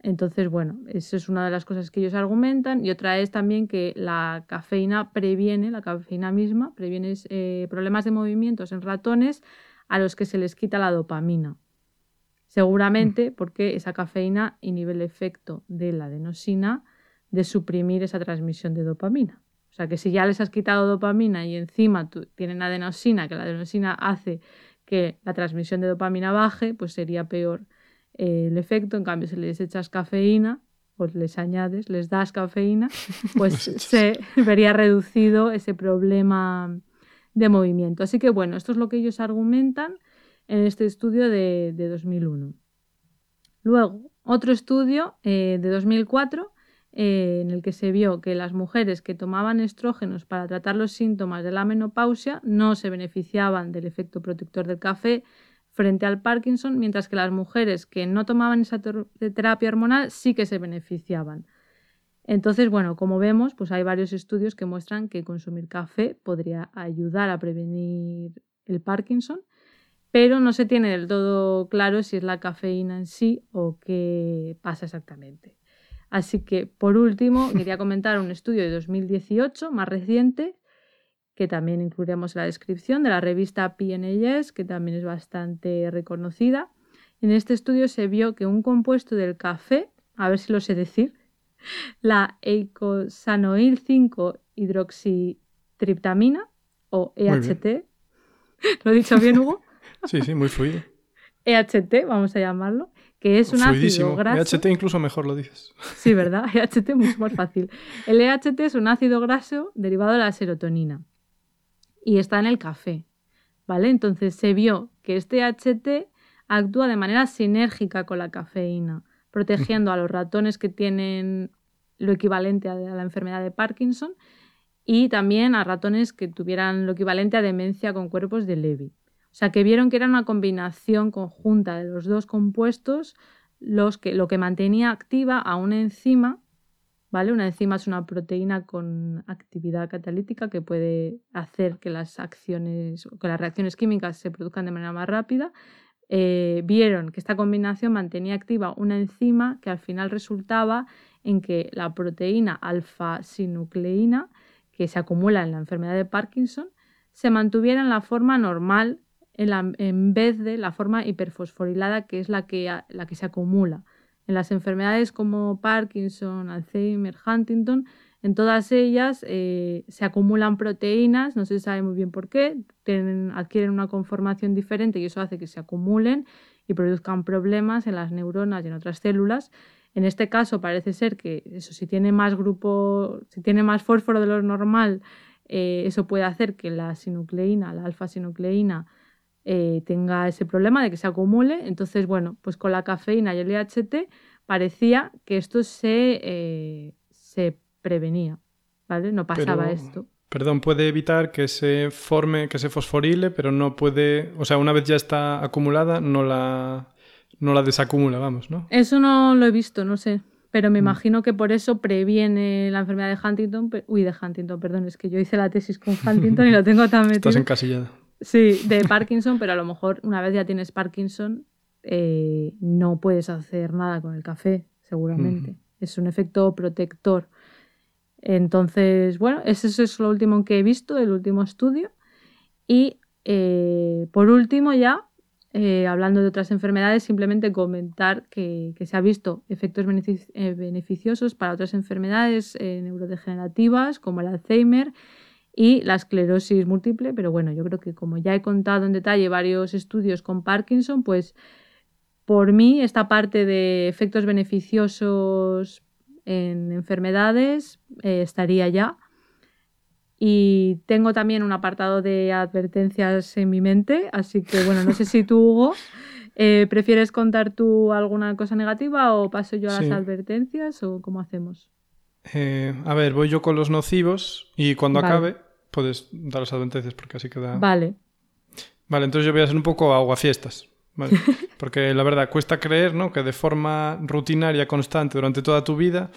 Entonces, bueno, eso es una de las cosas que ellos argumentan. Y otra es también que la cafeína previene, la cafeína misma, previene eh, problemas de movimientos en ratones a los que se les quita la dopamina. Seguramente porque esa cafeína inhibe el efecto de la adenosina de suprimir esa transmisión de dopamina. O sea que si ya les has quitado dopamina y encima tienen adenosina, que la adenosina hace que la transmisión de dopamina baje, pues sería peor eh, el efecto. En cambio, si les echas cafeína, o les añades, les das cafeína, pues se vería reducido ese problema de movimiento. Así que bueno, esto es lo que ellos argumentan en este estudio de, 2001. Luego, otro estudio eh, de 2004 eh, en el que se vio que las mujeres que tomaban estrógenos para tratar los síntomas de la menopausia no se beneficiaban del efecto protector del café frente al Parkinson, mientras que las mujeres que no tomaban esa terapia hormonal sí que se beneficiaban. Entonces, bueno, como vemos, pues hay varios estudios que muestran que consumir café podría ayudar a prevenir el Parkinson pero no se tiene del todo claro si es la cafeína en sí o qué pasa exactamente. Así que, por último, quería comentar un estudio de 2018, más reciente, que también incluiremos en la descripción, de la revista PNAS, que también es bastante reconocida. En este estudio se vio que un compuesto del café, a ver si lo sé decir, la eicosanoil 5 hidroxitriptamina o EHT, ¿lo he dicho bien, Hugo? Sí, sí, muy fluido. EHT, vamos a llamarlo, que es un ácido graso. EHT incluso mejor lo dices. Sí, ¿verdad? EHT mucho más fácil. El EHT es un ácido graso derivado de la serotonina y está en el café, ¿vale? Entonces se vio que este EHT actúa de manera sinérgica con la cafeína, protegiendo a los ratones que tienen lo equivalente a la enfermedad de Parkinson y también a ratones que tuvieran lo equivalente a demencia con cuerpos de Levy. O sea, que vieron que era una combinación conjunta de los dos compuestos los que, lo que mantenía activa a una enzima, ¿vale? Una enzima es una proteína con actividad catalítica que puede hacer que las acciones, que las reacciones químicas se produzcan de manera más rápida. Eh, vieron que esta combinación mantenía activa una enzima que al final resultaba en que la proteína alfa-sinucleína, que se acumula en la enfermedad de Parkinson, se mantuviera en la forma normal en, vez de la forma hiperfosforilada que es la que, la que se acumula. En las enfermedades como Parkinson, Alzheimer, Huntington, en todas ellas eh, se acumulan proteínas, no se sabe muy bien por qué, tienen, adquieren una conformación diferente y eso hace que se acumulen y produzcan problemas en las neuronas y en otras células. En este caso parece ser que eso, si tiene más grupo, si tiene más fósforo de lo normal, eh, eso puede hacer que la sinucleína, la alfa-sinucleína, eh, tenga ese problema de que se acumule. Entonces, bueno, pues con la cafeína y el EHT parecía que esto se, eh, se prevenía, ¿vale? No pasaba esto. Perdón, puede evitar que se forme, que se fosforile, pero no puede, o sea, una vez ya está acumulada, no la no la desacumula, vamos, ¿no? Eso no lo he visto, no sé. Pero me Mm. imagino que por eso previene la enfermedad de Huntington. Uy, de Huntington, perdón, es que yo hice la tesis con Huntington y lo tengo tan metido. Estás encasillada. Sí, de Parkinson, pero a lo mejor una vez ya tienes Parkinson, eh, no puedes hacer nada con el café, seguramente. Es un efecto protector. Entonces, bueno, ese es lo último que he visto, el último estudio. Y eh, por último, ya, eh, hablando de otras enfermedades, simplemente comentar que, que se ha visto efectos benefic- beneficiosos para otras enfermedades neurodegenerativas, como el Alzheimer y la esclerosis múltiple, pero bueno, yo creo que como ya he contado en detalle varios estudios con Parkinson, pues por mí esta parte de efectos beneficiosos en enfermedades eh, estaría ya. Y tengo también un apartado de advertencias en mi mente, así que bueno, no sé si tú, Hugo, eh, ¿prefieres contar tú alguna cosa negativa o paso yo a Sí. las advertencias o cómo hacemos? Eh, a ver, voy yo con los nocivos y cuando Vale. acabe puedes dar las advertencias porque así queda... Vale, Vale, entonces yo voy a ser un poco aguafiestas. ¿vale? Porque la verdad cuesta creer ¿no? que de forma rutinaria, constante, durante toda tu vida,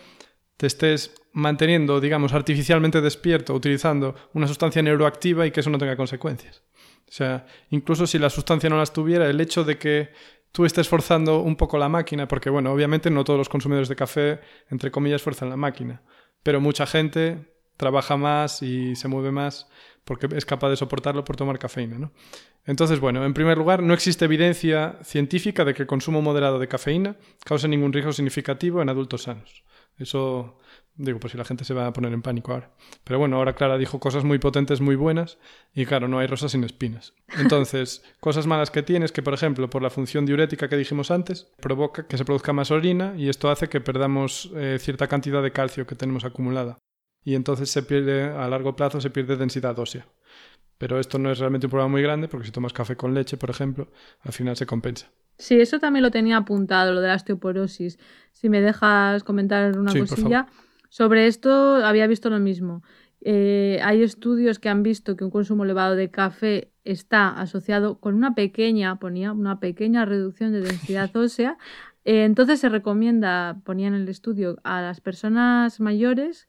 te estés manteniendo, digamos, artificialmente despierto, utilizando una sustancia neuroactiva y que eso no tenga consecuencias. O sea, incluso si la sustancia no las tuviera, el hecho de que tú estés forzando un poco la máquina, porque bueno, obviamente no todos los consumidores de café, entre comillas, fuerzan la máquina, pero mucha gente trabaja más y se mueve más porque es capaz de soportarlo por tomar cafeína, ¿no? Entonces, bueno, en primer lugar, no existe evidencia científica de que el consumo moderado de cafeína cause ningún riesgo significativo en adultos sanos. Eso, digo, pues si la gente se va a poner en pánico ahora. Pero bueno, ahora Clara dijo cosas muy potentes, muy buenas, y claro, no hay rosas sin espinas. Entonces, cosas malas que tienes, que por ejemplo, por la función diurética que dijimos antes, provoca que se produzca más orina y esto hace que perdamos eh, cierta cantidad de calcio que tenemos acumulada. Y entonces se pierde, a largo plazo, se pierde densidad ósea. Pero esto no es realmente un problema muy grande porque si tomas café con leche, por ejemplo, al final se compensa. Sí, eso también lo tenía apuntado, lo de la osteoporosis. Si me dejas comentar una Sí, cosilla. Sobre esto había visto lo mismo. Eh, hay estudios que han visto que un consumo elevado de café está asociado con una pequeña, ponía, una pequeña reducción de densidad ósea. Eh, entonces se recomienda, ponía en el estudio, a las personas mayores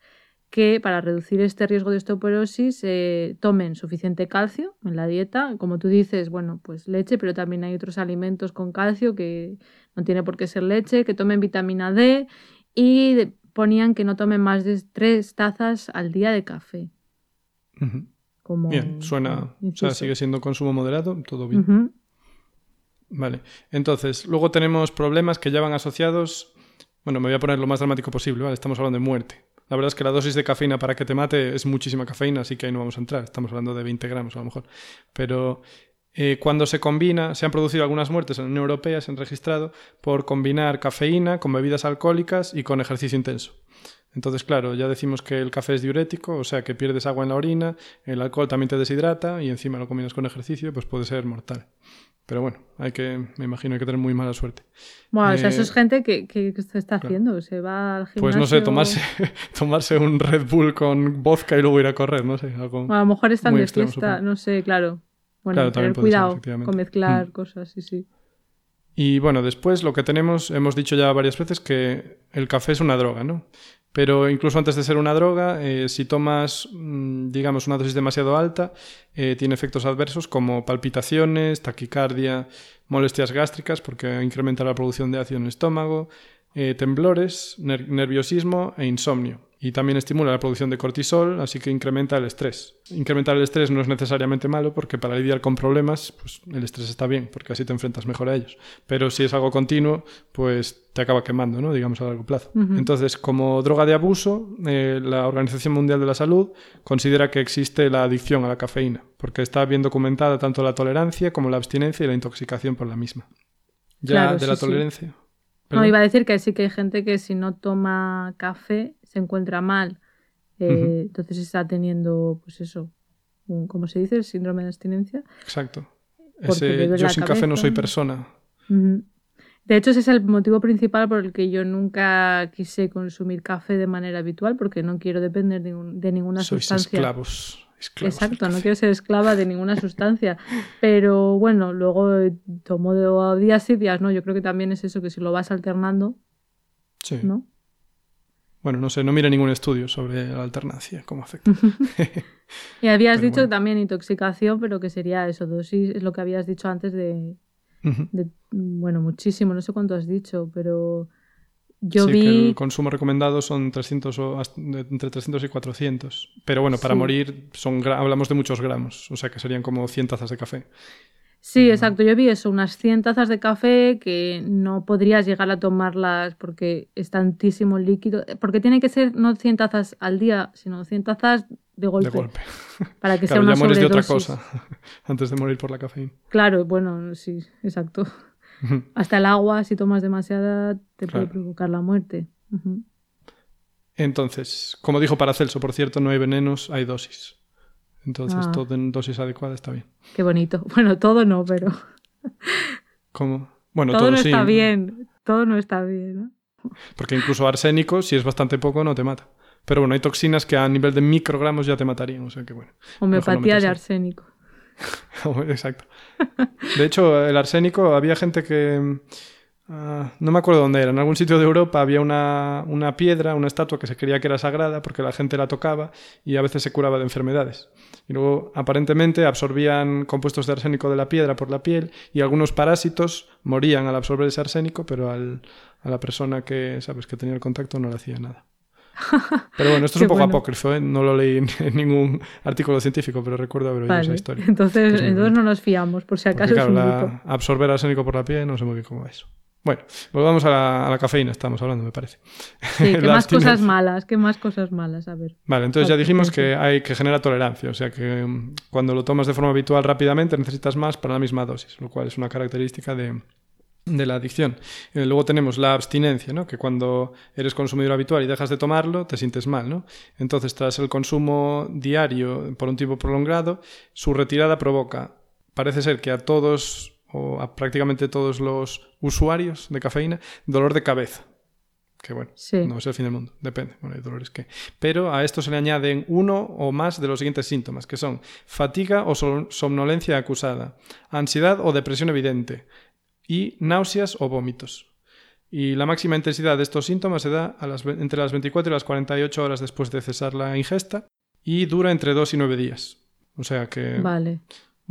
que para reducir este riesgo de osteoporosis eh, tomen suficiente calcio en la dieta. Como tú dices, bueno, pues leche, pero también hay otros alimentos con calcio que no tiene por qué ser leche, que tomen vitamina D y ponían que no tomen más de tres tazas al día de café. Como Bien, suena, o sea, sigue siendo consumo moderado, todo bien. Vale. Entonces, luego tenemos problemas que ya van asociados. Bueno, me voy a poner lo más dramático posible, ¿vale? Estamos hablando de muerte. La verdad es que la dosis de cafeína para que te mate es muchísima cafeína, así que ahí no vamos a entrar. Estamos hablando de 20 gramos a lo mejor. Pero eh, cuando se combina, se han producido algunas muertes en la Unión Europea, se han registrado por combinar cafeína con bebidas alcohólicas y con ejercicio intenso. Entonces, claro, ya decimos que el café es diurético, o sea que pierdes agua en la orina, el alcohol también te deshidrata y encima lo combinas con ejercicio, pues puede ser mortal. Pero bueno, hay que, me imagino, hay que tener muy mala suerte. Bueno, o sea, eso Eh, es gente que, que se está claro. haciendo, se va al gimnasio. Pues no sé, tomarse, tomarse un Red Bull con vodka y luego ir a correr, no sé, algo... Bueno, a lo mejor están de extremo, fiesta, supongo. no sé, claro. Bueno, Claro, tener ser, cuidado con mezclar Mm. cosas, sí, sí. Y bueno, después lo que tenemos, hemos dicho ya varias veces que el café es una droga, ¿no? Pero incluso antes de ser una droga, eh, si tomas, mm, digamos, una dosis demasiado alta, eh, tiene efectos adversos como palpitaciones, taquicardia, molestias gástricas porque incrementa la producción de ácido en el estómago, eh, temblores, ner- nerviosismo e insomnio. Y también estimula la producción de cortisol, así que incrementa el estrés. Incrementar el estrés no es necesariamente malo porque para lidiar con problemas, pues el estrés está bien, porque así te enfrentas mejor a ellos. Pero si es algo continuo, pues te acaba quemando, ¿no? Digamos a largo plazo. Entonces, como droga de abuso, eh, la Organización Mundial de la Salud considera que existe la adicción a la cafeína, porque está bien documentada tanto la tolerancia como la abstinencia y la intoxicación por la misma. Ya Claro, de la sí. tolerancia. No, iba a decir que sí que hay gente que si no toma café se encuentra mal. Eh. Entonces está teniendo, pues eso, un, ¿cómo se dice? El síndrome de abstinencia. Exacto. Ese, yo sin café no soy persona. De hecho, ese es el motivo principal por el que yo nunca quise consumir café de manera habitual, porque no quiero depender de, ninguna Sois sustancia. esclavos. Esclavos Exacto, no quiero ser esclava de ninguna sustancia. Pero bueno, luego eh, tomo de días y días, ¿no? Yo creo que también es eso, que si lo vas alternando, Sí. ¿no? Bueno, no sé, no mire ningún estudio sobre la alternancia, cómo afecta. Y habías Pero dicho bueno. también intoxicación, pero que sería eso, dosis, es lo que habías dicho antes de, bueno, muchísimo, no sé cuánto has dicho, pero yo sí, vi... que el consumo recomendado son 300 o hasta- entre 300 y 400. Pero bueno, para Sí. morir son hablamos de muchos gramos, o sea que serían como 100 tazas de café. Sí, exacto. Yo vi eso, unas 100 tazas de café que no podrías llegar a tomarlas porque es tantísimo líquido. Porque tiene que ser no 100 tazas al día, sino 100 tazas de golpe. De golpe. Para que sea una ya mueres de otra cosa antes de morir por la cafeína. Claro, bueno, sí, exacto. Hasta el agua, si tomas demasiada, te puede provocar la muerte. Entonces, como dijo Paracelso, por cierto, no hay venenos, hay dosis. Entonces, Ah. todo en dosis adecuada está bien. Qué bonito. Bueno, todo no, pero ¿Cómo? Bueno, todo, todo, no sí. está bien. Todo no está bien. ¿no? Porque incluso arsénico, si es bastante poco, no te mata. Pero bueno, hay toxinas que a nivel de microgramos ya te matarían. O sea que bueno. Homeopatía de meterse. arsénico. Exacto. De hecho, el arsénico, había gente que... ah, no me acuerdo dónde era. En algún sitio de Europa había una, una piedra, una estatua que se creía que era sagrada porque la gente la tocaba y a veces se curaba de enfermedades. Y luego, aparentemente, absorbían compuestos de arsénico de la piedra por la piel y algunos parásitos morían al absorber ese arsénico, pero al- a la persona que, sabes, que tenía el contacto no le hacía nada. Pero bueno, esto es un poco bueno. apócrifo, ¿eh? no lo leí en, ningún artículo científico, pero recuerdo haber oído esa historia. Entonces, entonces no nos fiamos, por si Porque, acaso claro, es un la- absorber arsénico por la piel, no sé muy bien cómo va eso. Bueno, volvamos a la, a la cafeína, estamos hablando, me parece. Sí, ¿qué la más cosas malas? ¿Qué más cosas malas? A ver. Vale, entonces ya dijimos que hay que genera tolerancia, o sea que mm, cuando lo tomas de forma habitual rápidamente necesitas más para la misma dosis, lo cual es una característica de, de la adicción. Eh, luego tenemos la abstinencia, ¿no? que cuando eres consumidor habitual y dejas de tomarlo, te sientes mal. ¿no? Entonces, tras el consumo diario por un tiempo prolongado, su retirada provoca, parece ser que a todos o a prácticamente todos los usuarios de cafeína, dolor de cabeza. Que bueno, Sí. no es el fin del mundo, depende, bueno, hay dolores que... Pero a esto se le añaden uno o más de los siguientes síntomas, que son fatiga o som- somnolencia acusada, ansiedad o depresión evidente, y náuseas o vómitos. Y la máxima intensidad de estos síntomas se da a las entre las 24 y las 48 horas después de cesar la ingesta y dura entre 2 y 9 días. O sea que... Vale.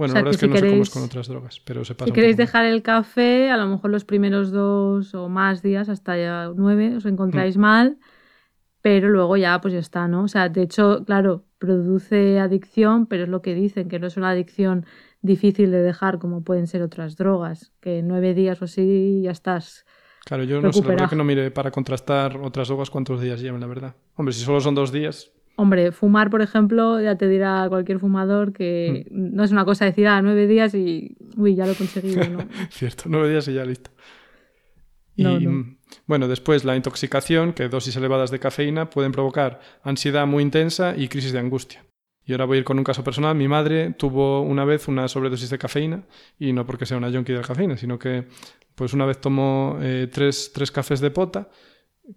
Bueno, O sea, la verdad que es que si no sé cómo es queréis- con otras drogas, pero se pasa Si queréis dejar el café, a lo mejor los primeros dos o más días, hasta ya nueve, os encontráis Mm. mal, pero luego ya pues ya está, ¿no? O sea, de hecho, claro, produce adicción, pero es lo que dicen, que no es una adicción difícil de dejar como pueden ser otras drogas, que nueve días o así ya estás. Claro, yo no sé, la verdad que no mire para contrastar otras drogas cuántos días llevan, la verdad. Hombre, si solo son dos días, Hombre, fumar, por ejemplo, ya te dirá cualquier fumador que Mm. no es una cosa decir, ah, nueve días y, uy, ya lo he conseguido, ¿no? cierto, nueve días y ya listo. Y No, no. bueno, después la intoxicación, que dosis elevadas de cafeína pueden provocar ansiedad muy intensa y crisis de angustia. Y ahora voy a ir con un caso personal. Mi madre tuvo una vez una sobredosis de cafeína, y no porque sea una junkie de la cafeína, sino que pues una vez tomó eh, tres, tres cafés de pota,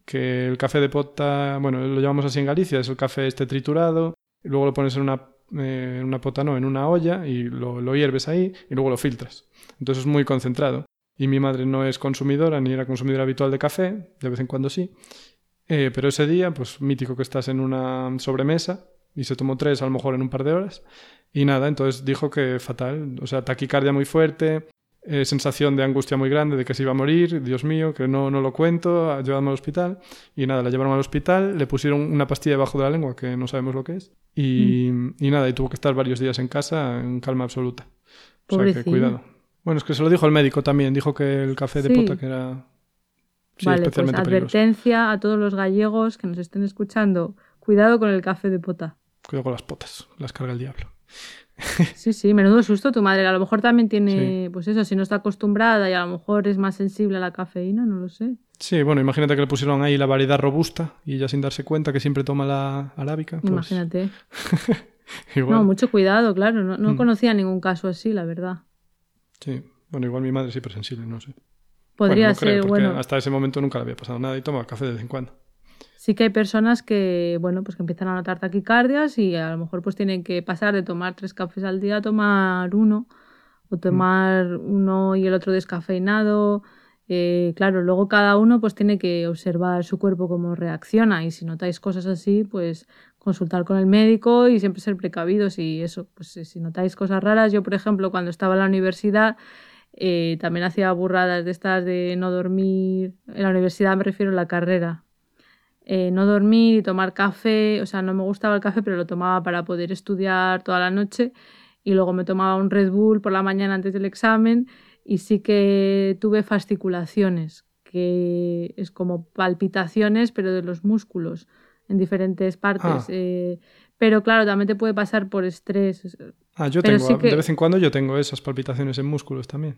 que el café de pota, bueno, lo llamamos así en Galicia, es el café este triturado, y luego lo pones en una, eh, en una pota, no, en una olla, y lo, lo hierves ahí, y luego lo filtras. Entonces es muy concentrado. Y mi madre no es consumidora, ni era consumidora habitual de café, de vez en cuando sí. Eh, pero ese día, pues mítico que estás en una sobremesa y se tomó tres a lo mejor en un par de horas. Y nada, entonces dijo que fatal, o sea, taquicardia muy fuerte, eh, sensación de angustia muy grande de que se iba a morir, Dios mío, que no, no lo cuento, llevadme al hospital. Y nada, la llevaron al hospital, le pusieron una pastilla debajo de la lengua, que no sabemos lo que es. Y, y nada, y tuvo que estar varios días en casa en calma absoluta. O sea que cuidado. Bueno, es que se lo dijo el médico también, dijo que el café de Sí. pota que era sí, vale, pues especialmente peligroso. advertencia a todos los gallegos que nos estén escuchando. Cuidado con el café de pota. Cuidado con las potas, las carga el diablo. Sí, sí, menudo susto tu madre. A lo mejor también tiene, pues eso, si no está acostumbrada y a lo mejor es más sensible a la cafeína, no lo sé. Sí, bueno, imagínate que le pusieron ahí la variedad robusta y ella sin darse cuenta que siempre toma la arábica. Pues, Imagínate. igual. No, mucho cuidado, claro. No, no Mm. conocía ningún caso así, la verdad. Sí, bueno, igual mi madre es hipersensible, no sé. Podría Bueno, no creo, ser, porque bueno. Hasta ese momento nunca le había pasado nada y toma café de vez en cuando. Sí que hay personas que, bueno, pues que empiezan a notar taquicardias y a lo mejor pues tienen que pasar de tomar tres cafés al día a tomar uno o tomar uno y el otro descafeinado. Eh, claro, luego cada uno pues tiene que observar su cuerpo cómo reacciona y si notáis cosas así, pues consultar con el médico y siempre ser precavidos y eso, pues si notáis cosas raras, yo por ejemplo cuando estaba en la universidad eh, también hacía burradas de estas de no dormir, en la universidad me refiero a la carrera, eh, no dormir y tomar café, o sea, no me gustaba el café, pero lo tomaba para poder estudiar toda la noche y luego me tomaba un Red Bull por la mañana antes del examen y sí que tuve fasciculaciones, que es como palpitaciones, pero de los músculos en diferentes partes. Ah. Eh, pero claro, también te puede pasar por estrés. Ah, yo tengo, de vez en cuando yo tengo esas palpitaciones en músculos también.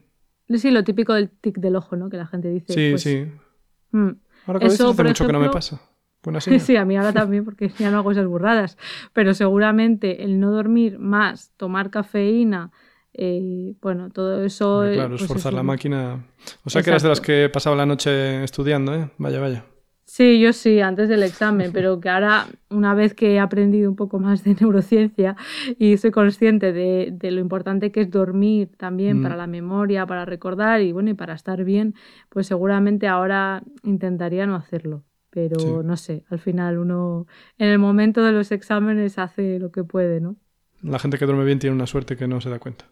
Sí, lo típico del tic del ojo, ¿no? Que la gente dice. Sí, pues, sí. Mm, ahora que eso, hace mucho que no me pasa. sí, a mí ahora también, porque ya no hago esas burradas. Pero seguramente el no dormir más, tomar cafeína, eh, bueno, todo eso. claro, pues esforzar la máquina. O sea que eras de las que pasaba la noche estudiando, ¿eh? Vaya, vaya. Sí, yo sí, antes del examen, pero que ahora, una vez que he aprendido un poco más de neurociencia y soy consciente de, lo importante que es dormir también para mm. la memoria, para recordar y bueno, y para estar bien, pues seguramente ahora intentaría no hacerlo pero no sé, al final uno en el momento de los exámenes hace lo que puede, ¿no? La gente que duerme bien tiene una suerte que no se da cuenta.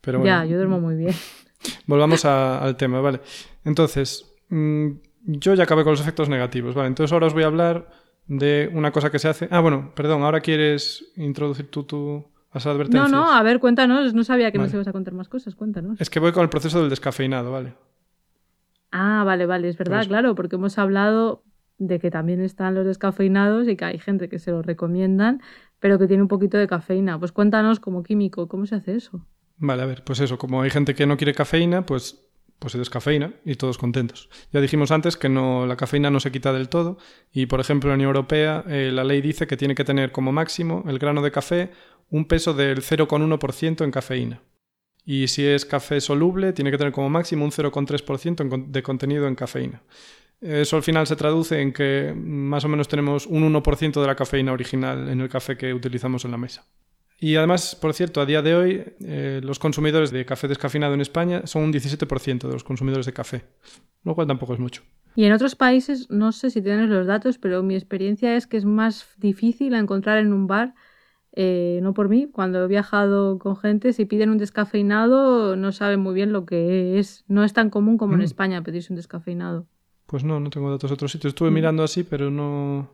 Pero ya, yo duermo muy bien. Volvamos al tema, ¿vale? Entonces, mm, yo ya acabé con los efectos negativos, ¿vale? Entonces ahora os voy a hablar de una cosa que se hace... Ah, bueno, perdón, ahora quieres introducir tú tu... Las advertencias. No, no, a ver, cuéntanos. No sabía que nos ibas a contar más cosas. Cuéntanos. Es que voy con el proceso del descafeinado, ¿vale? Ah, vale, vale, es verdad, claro, porque hemos hablado de que también están los descafeinados y que hay gente que se los recomiendan, pero que tiene un poquito de cafeína. Pues cuéntanos como químico, ¿cómo se hace eso? Vale, a ver, pues eso, como hay gente que no quiere cafeína, pues, pues se descafeína y todos contentos. Ya dijimos antes que no, la cafeína no se quita del todo y, por ejemplo, en la Unión Europea eh, la ley dice que tiene que tener como máximo el grano de café un peso del 0,1% en cafeína. Y si es café soluble, tiene que tener como máximo un 0,3% de contenido en cafeína. Eso al final se traduce en que más o menos tenemos un 1% de la cafeína original en el café que utilizamos en la mesa. Y además, por cierto, a día de hoy eh, los consumidores de café descafeinado en España son un 17% de los consumidores de café, lo cual tampoco es mucho. Y en otros países, no sé si tienes los datos, pero mi experiencia es que es más difícil encontrar en un bar, eh, no por mí, cuando he viajado con gente, si piden un descafeinado no saben muy bien lo que es. No es tan común como en mm. España pedirse un descafeinado. Pues no, no tengo datos de otros sitios. Estuve mm. mirando así, pero no...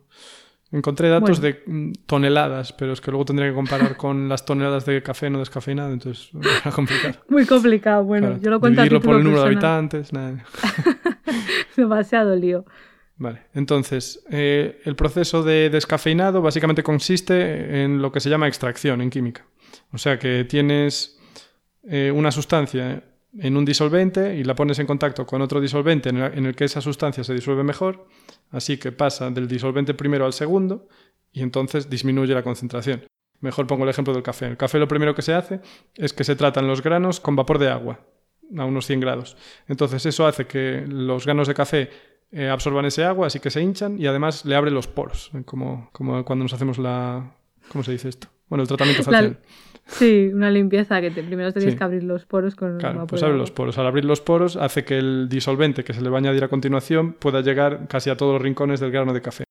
Encontré datos de mm, toneladas, pero es que luego tendría que comparar con las toneladas de café no descafeinado, entonces era complicado. Muy complicado, bueno, yo lo cuento Dividirlo por el número de habitantes, nada. Demasiado lío. Vale, entonces, eh, el proceso de descafeinado básicamente consiste en lo que se llama extracción en química. O sea que tienes eh, una sustancia en un disolvente y la pones en contacto con otro disolvente en el, que esa sustancia se disuelve mejor, así que pasa del disolvente primero al segundo y entonces disminuye la concentración. Mejor pongo el ejemplo del café. El café lo primero que se hace es que se tratan los granos con vapor de agua a unos 100 grados. Entonces eso hace que los granos de café eh, absorban ese agua, así que se hinchan y además le abre los poros, como, como cuando nos hacemos la... ¿Cómo se dice esto? Bueno, el tratamiento facial. Sí, una limpieza que primero tenías que abrir los poros con Claro, pues abre los poros. Al abrir los poros hace que el disolvente que se le va a añadir a continuación pueda llegar casi a todos los rincones del grano de café.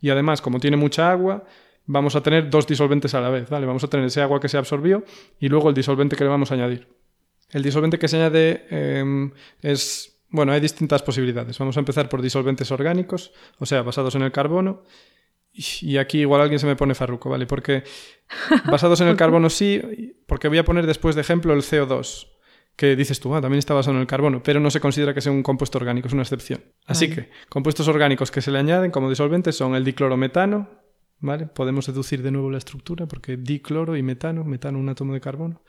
Y además, como tiene mucha agua, vamos a tener dos disolventes a la vez, ¿vale? Vamos a tener ese agua que se absorbió y luego el disolvente que le vamos a añadir. El disolvente que se añade em, es... Bueno, hay distintas posibilidades. Vamos a empezar por disolventes orgánicos, o sea, basados en el carbono, y aquí igual alguien se me pone farruco, ¿vale? Porque basados en el carbono sí, porque voy a poner después de ejemplo el CO2, que dices tú, ah, también está basado en el carbono, pero no se considera que sea un compuesto orgánico, es una excepción. Así que compuestos orgánicos que se le añaden como disolventes son el diclorometano, ¿vale? Podemos deducir de nuevo la estructura porque dicloro y metano, metano un átomo de carbono,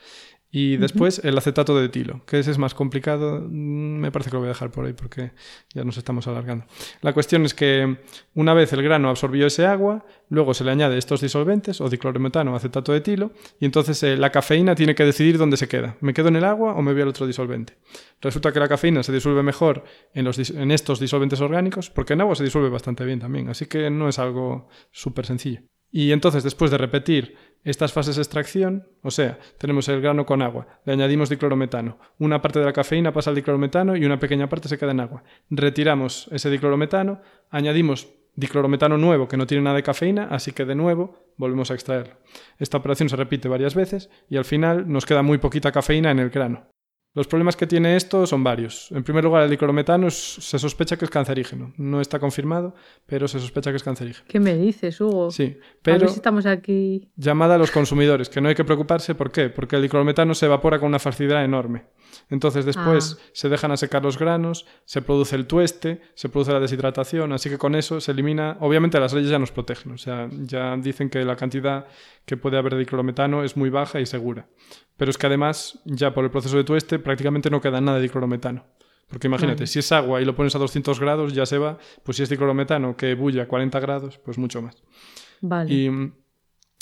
Y después el acetato de etilo, que ese es más complicado. Mm, Me parece que lo voy a dejar por ahí porque ya nos estamos alargando. La cuestión es que una vez el grano absorbió ese agua, luego se le añade estos disolventes, o diclorometano o acetato de etilo, y entonces eh, la cafeína tiene que decidir dónde se queda. ¿Me quedo en el agua o me voy al otro disolvente? Resulta que la cafeína se disuelve mejor en, los dis- en estos disolventes orgánicos, porque en agua se disuelve bastante bien también, así que no es algo súper sencillo. Y entonces, después de repetir estas fases de extracción, o sea, tenemos el grano con agua, le añadimos diclorometano, una parte de la cafeína pasa al diclorometano y una pequeña parte se queda en agua. Retiramos ese diclorometano, añadimos diclorometano nuevo que no tiene nada de cafeína, así que de nuevo volvemos a extraerlo. Esta operación se repite varias veces y al final nos queda muy poquita cafeína en el grano. Los problemas que tiene esto son varios. En primer lugar, el diclorometano es- se sospecha que es cancerígeno. No está confirmado, pero se sospecha que es cancerígeno. ¿Qué me dices, Hugo? Sí, A pero ver si estamos aquí. llamada a los consumidores, que no hay que preocuparse. ¿Por qué? Porque el diclorometano se evapora con una facilidad enorme. Entonces después Ah. se dejan a secar los granos, se produce el tueste, se produce la deshidratación, así que con eso se elimina... Obviamente las leyes ya nos protegen, o sea, ya dicen que la cantidad que puede haber de diclorometano es muy baja y segura. Pero es que además, ya por el proceso de tueste, prácticamente no queda nada de diclorometano. Porque imagínate, si es agua y lo pones a 200 grados, ya se va. Pues si es diclorometano que bulle a 40 grados, pues mucho más. Vale. Y mm,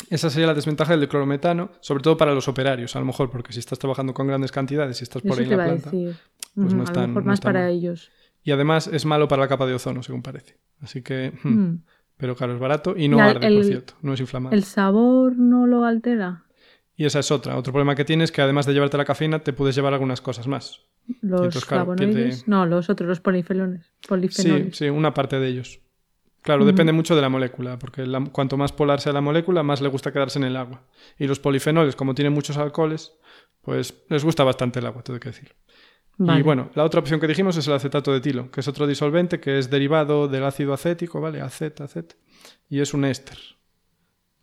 esa sería la desventaja del diclorometano, sobre todo para los operarios, a lo mejor, porque si estás trabajando con grandes cantidades y estás por Eso ahí en la planta. pues no es a tan- lo mejor no más para ellos. Y además es malo para la capa de ozono, según parece. Así que. hmm, Mm. Pero claro, es barato y no Y al- arde, por cierto. No es inflamable. ¿El sabor no lo altera? Y esa es otra. Otro problema que tienes es que además de llevarte la cafeína, te puedes llevar algunas cosas más. ¿Los entonces, claro, flavonoides? No, los otros, los polifenoles. Sí, polifenoles. sí, una parte de ellos. Claro, depende mucho de la molécula, porque la- cuanto más polar sea la molécula, más le gusta quedarse en el agua. Y los polifenoles, como tienen muchos alcoholes, pues les gusta bastante el agua, tengo que decir. Vale. Y bueno, la otra opción que dijimos es el acetato de etilo, que es otro disolvente que es derivado del ácido acético, ¿vale? Acet, acet, y es un éster.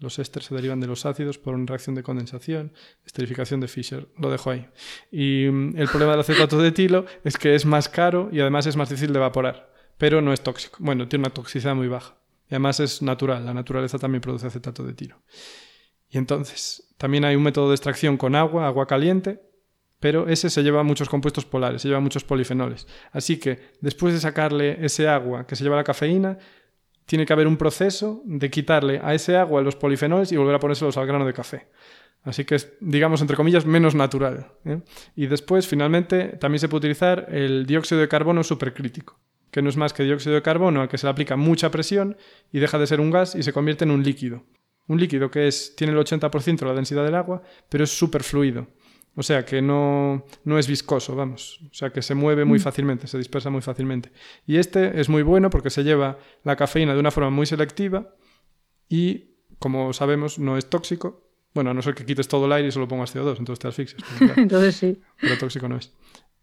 Los ésteres se derivan de los ácidos por una reacción de condensación, esterificación de Fischer. Lo dejo ahí. Y mm, el problema del acetato de etilo es que es más caro y además es más difícil de evaporar, pero no es tóxico. Bueno, tiene una toxicidad muy baja. Y además es natural, la naturaleza también produce acetato de etilo. Y entonces, también hay un método de extracción con agua, agua caliente, pero ese se lleva muchos compuestos polares, se lleva muchos polifenoles. Así que después de sacarle ese agua que se lleva la cafeína, tiene que haber un proceso de quitarle a ese agua los polifenoles y volver a ponérselos al grano de café. Así que es, digamos, entre comillas, menos natural. ¿eh? Y después, finalmente, también se puede utilizar el dióxido de carbono supercrítico, que no es más que dióxido de carbono al que se le aplica mucha presión y deja de ser un gas y se convierte en un líquido. Un líquido que es, tiene el 80% de la densidad del agua, pero es superfluido. O sea que no, no es viscoso, vamos. O sea que se mueve muy fácilmente, se dispersa muy fácilmente. Y este es muy bueno porque se lleva la cafeína de una forma muy selectiva y, como sabemos, no es tóxico. Bueno, a no ser que quites todo el aire y solo pongas CO2, entonces te asfixias. Claro, Entonces sí. pero tóxico no es.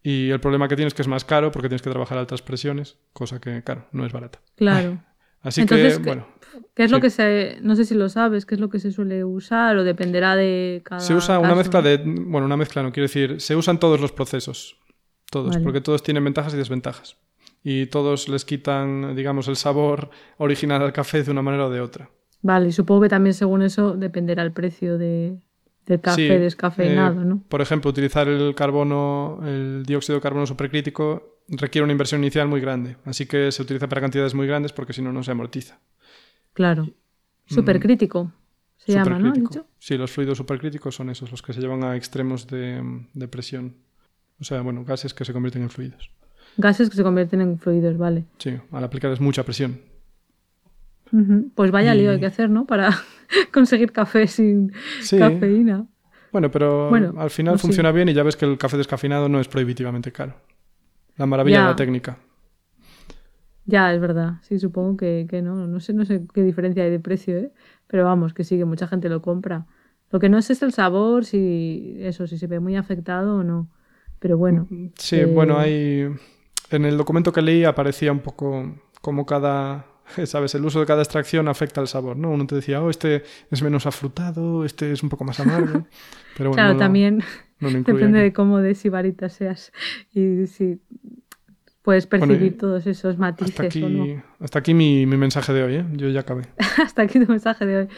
Y el problema que tienes es que es más caro porque tienes que trabajar a altas presiones, cosa que, claro, no es barata. Claro. Así Entonces, que, ¿qué- bueno, ¿Qué es lo Sí. que se.? No sé si lo sabes, ¿qué es lo que se suele usar o dependerá de cada. Se usa una mezcla de. Bueno, una mezcla no quiero decir. Se usan todos los procesos. Todos, Vale. porque todos tienen ventajas y desventajas. Y todos les quitan, digamos, el sabor original al café de una manera o de otra. Vale, y supongo que también según eso dependerá el precio de, del café Sí, descafeinado, eh, ¿no? Por ejemplo, utilizar el carbono, el dióxido de carbono supercrítico requiere una inversión inicial muy grande. Así que se utiliza para cantidades muy grandes porque si no, no se amortiza. Claro. Supercrítico. Se llama, ¿no? Sí, los fluidos supercríticos son esos, los que se llevan a extremos de, de presión. O sea, bueno, gases que se convierten en fluidos. Gases que se convierten en fluidos, vale. Sí, al aplicarles mucha presión. Pues vaya Y- lío hay que hacer, ¿no? Para conseguir café sin Sí. cafeína. Bueno, pero Bueno, al final pues sí. funciona bien y ya ves que el café descafeinado no es prohibitivamente caro. La maravilla Ya. de la técnica. Ya, es verdad. Sí, supongo que, que no. No sé, no sé qué diferencia hay de precio, ¿eh? Pero vamos, que sí, que mucha gente lo compra. Lo que no es es el sabor, si eso, si se ve muy afectado o no. Pero bueno. Sí, Eh, bueno, hay. En el documento que leí aparecía un poco como cada. ¿Sabes? El uso de cada extracción afecta al sabor, ¿no? Uno te decía, oh, este es menos afrutado, este es un poco más amargo. Pero bueno, claro, no lo- también no lo incluye depende aquí. de cómo de sibarita seas. Y si puedes percibir Bueno, todos esos matices Hasta aquí, o no. hasta aquí mi, mi mensaje de hoy, ¿eh? Yo ya acabé. Hasta aquí tu mensaje de hoy.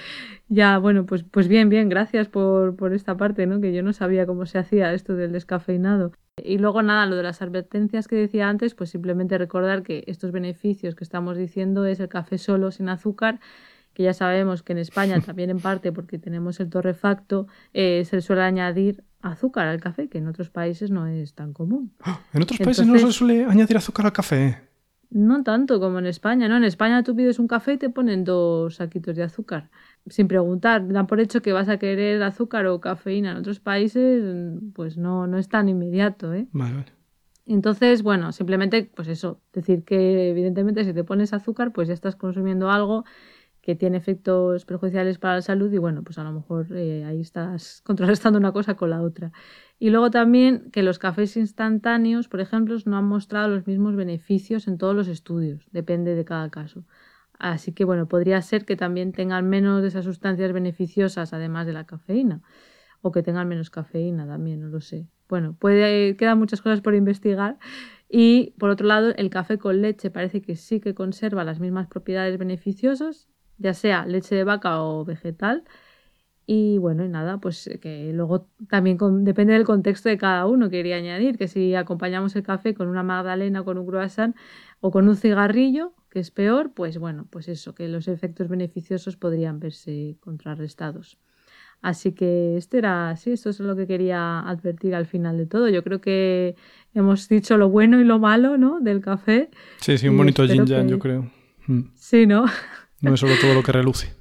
Ya, bueno, pues, pues bien, bien, gracias por, por esta parte, ¿no? Que yo no sabía cómo se hacía esto del descafeinado. Y luego nada, lo de las advertencias que decía antes, pues simplemente recordar que estos beneficios que estamos diciendo es el café solo sin azúcar, que ya sabemos que en España también en parte porque tenemos el torrefacto, eh, se suele añadir azúcar al café, que en otros países no es tan común. En otros países no se suele añadir azúcar al café. No tanto como en España, ¿no? En España tú pides un café y te ponen dos saquitos de azúcar, sin preguntar. Dan por hecho que vas a querer azúcar o cafeína. En otros países, pues no, no es tan inmediato, ¿eh? Vale, vale. Entonces, bueno, simplemente, pues eso, decir que evidentemente si te pones azúcar, pues ya estás consumiendo algo que tiene efectos perjudiciales para la salud y bueno, pues a lo mejor eh, ahí estás contrarrestando una cosa con la otra. Y luego también que los cafés instantáneos, por ejemplo, no han mostrado los mismos beneficios en todos los estudios, depende de cada caso. Así que bueno, podría ser que también tengan menos de esas sustancias beneficiosas además de la cafeína o que tengan menos cafeína también, no lo sé. Bueno, puede, quedan muchas cosas por investigar. Y por otro lado, el café con leche parece que sí que conserva las mismas propiedades beneficiosas, ya sea leche de vaca o vegetal. Y bueno, y nada, pues que luego también con- depende del contexto de cada uno, quería añadir, que si acompañamos el café con una magdalena, con un croissant o con un cigarrillo, que es peor, pues bueno, pues eso, que los efectos beneficiosos podrían verse contrarrestados. Así que esto era, sí, esto es lo que quería advertir al final de todo. Yo creo que hemos dicho lo bueno y lo malo, ¿no? Del café. Sí, sí, un bonito espero yin yang, que- yo creo. Mm. Sí, ¿no? No es solo todo lo que reluce.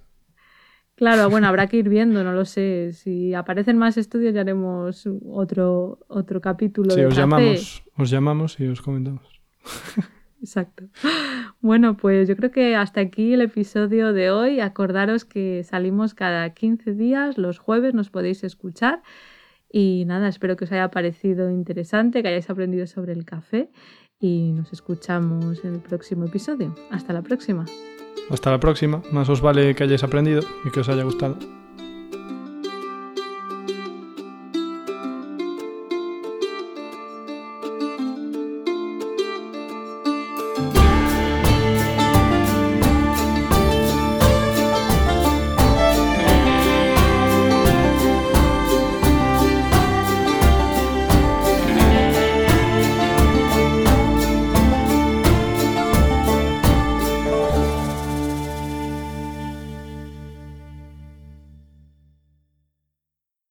Claro, bueno, habrá que ir viendo, no lo sé. Si aparecen más estudios ya haremos otro, otro capítulo Sí, de os café. llamamos, os llamamos y os comentamos. Exacto. Bueno, pues yo creo que hasta aquí el episodio de hoy. Acordaros que salimos cada 15 días, los jueves nos podéis escuchar. Y nada, espero que os haya parecido interesante, que hayáis aprendido sobre el café y nos escuchamos en el próximo episodio. Hasta la próxima. Hasta la próxima. Más os vale que hayáis aprendido y que os haya gustado.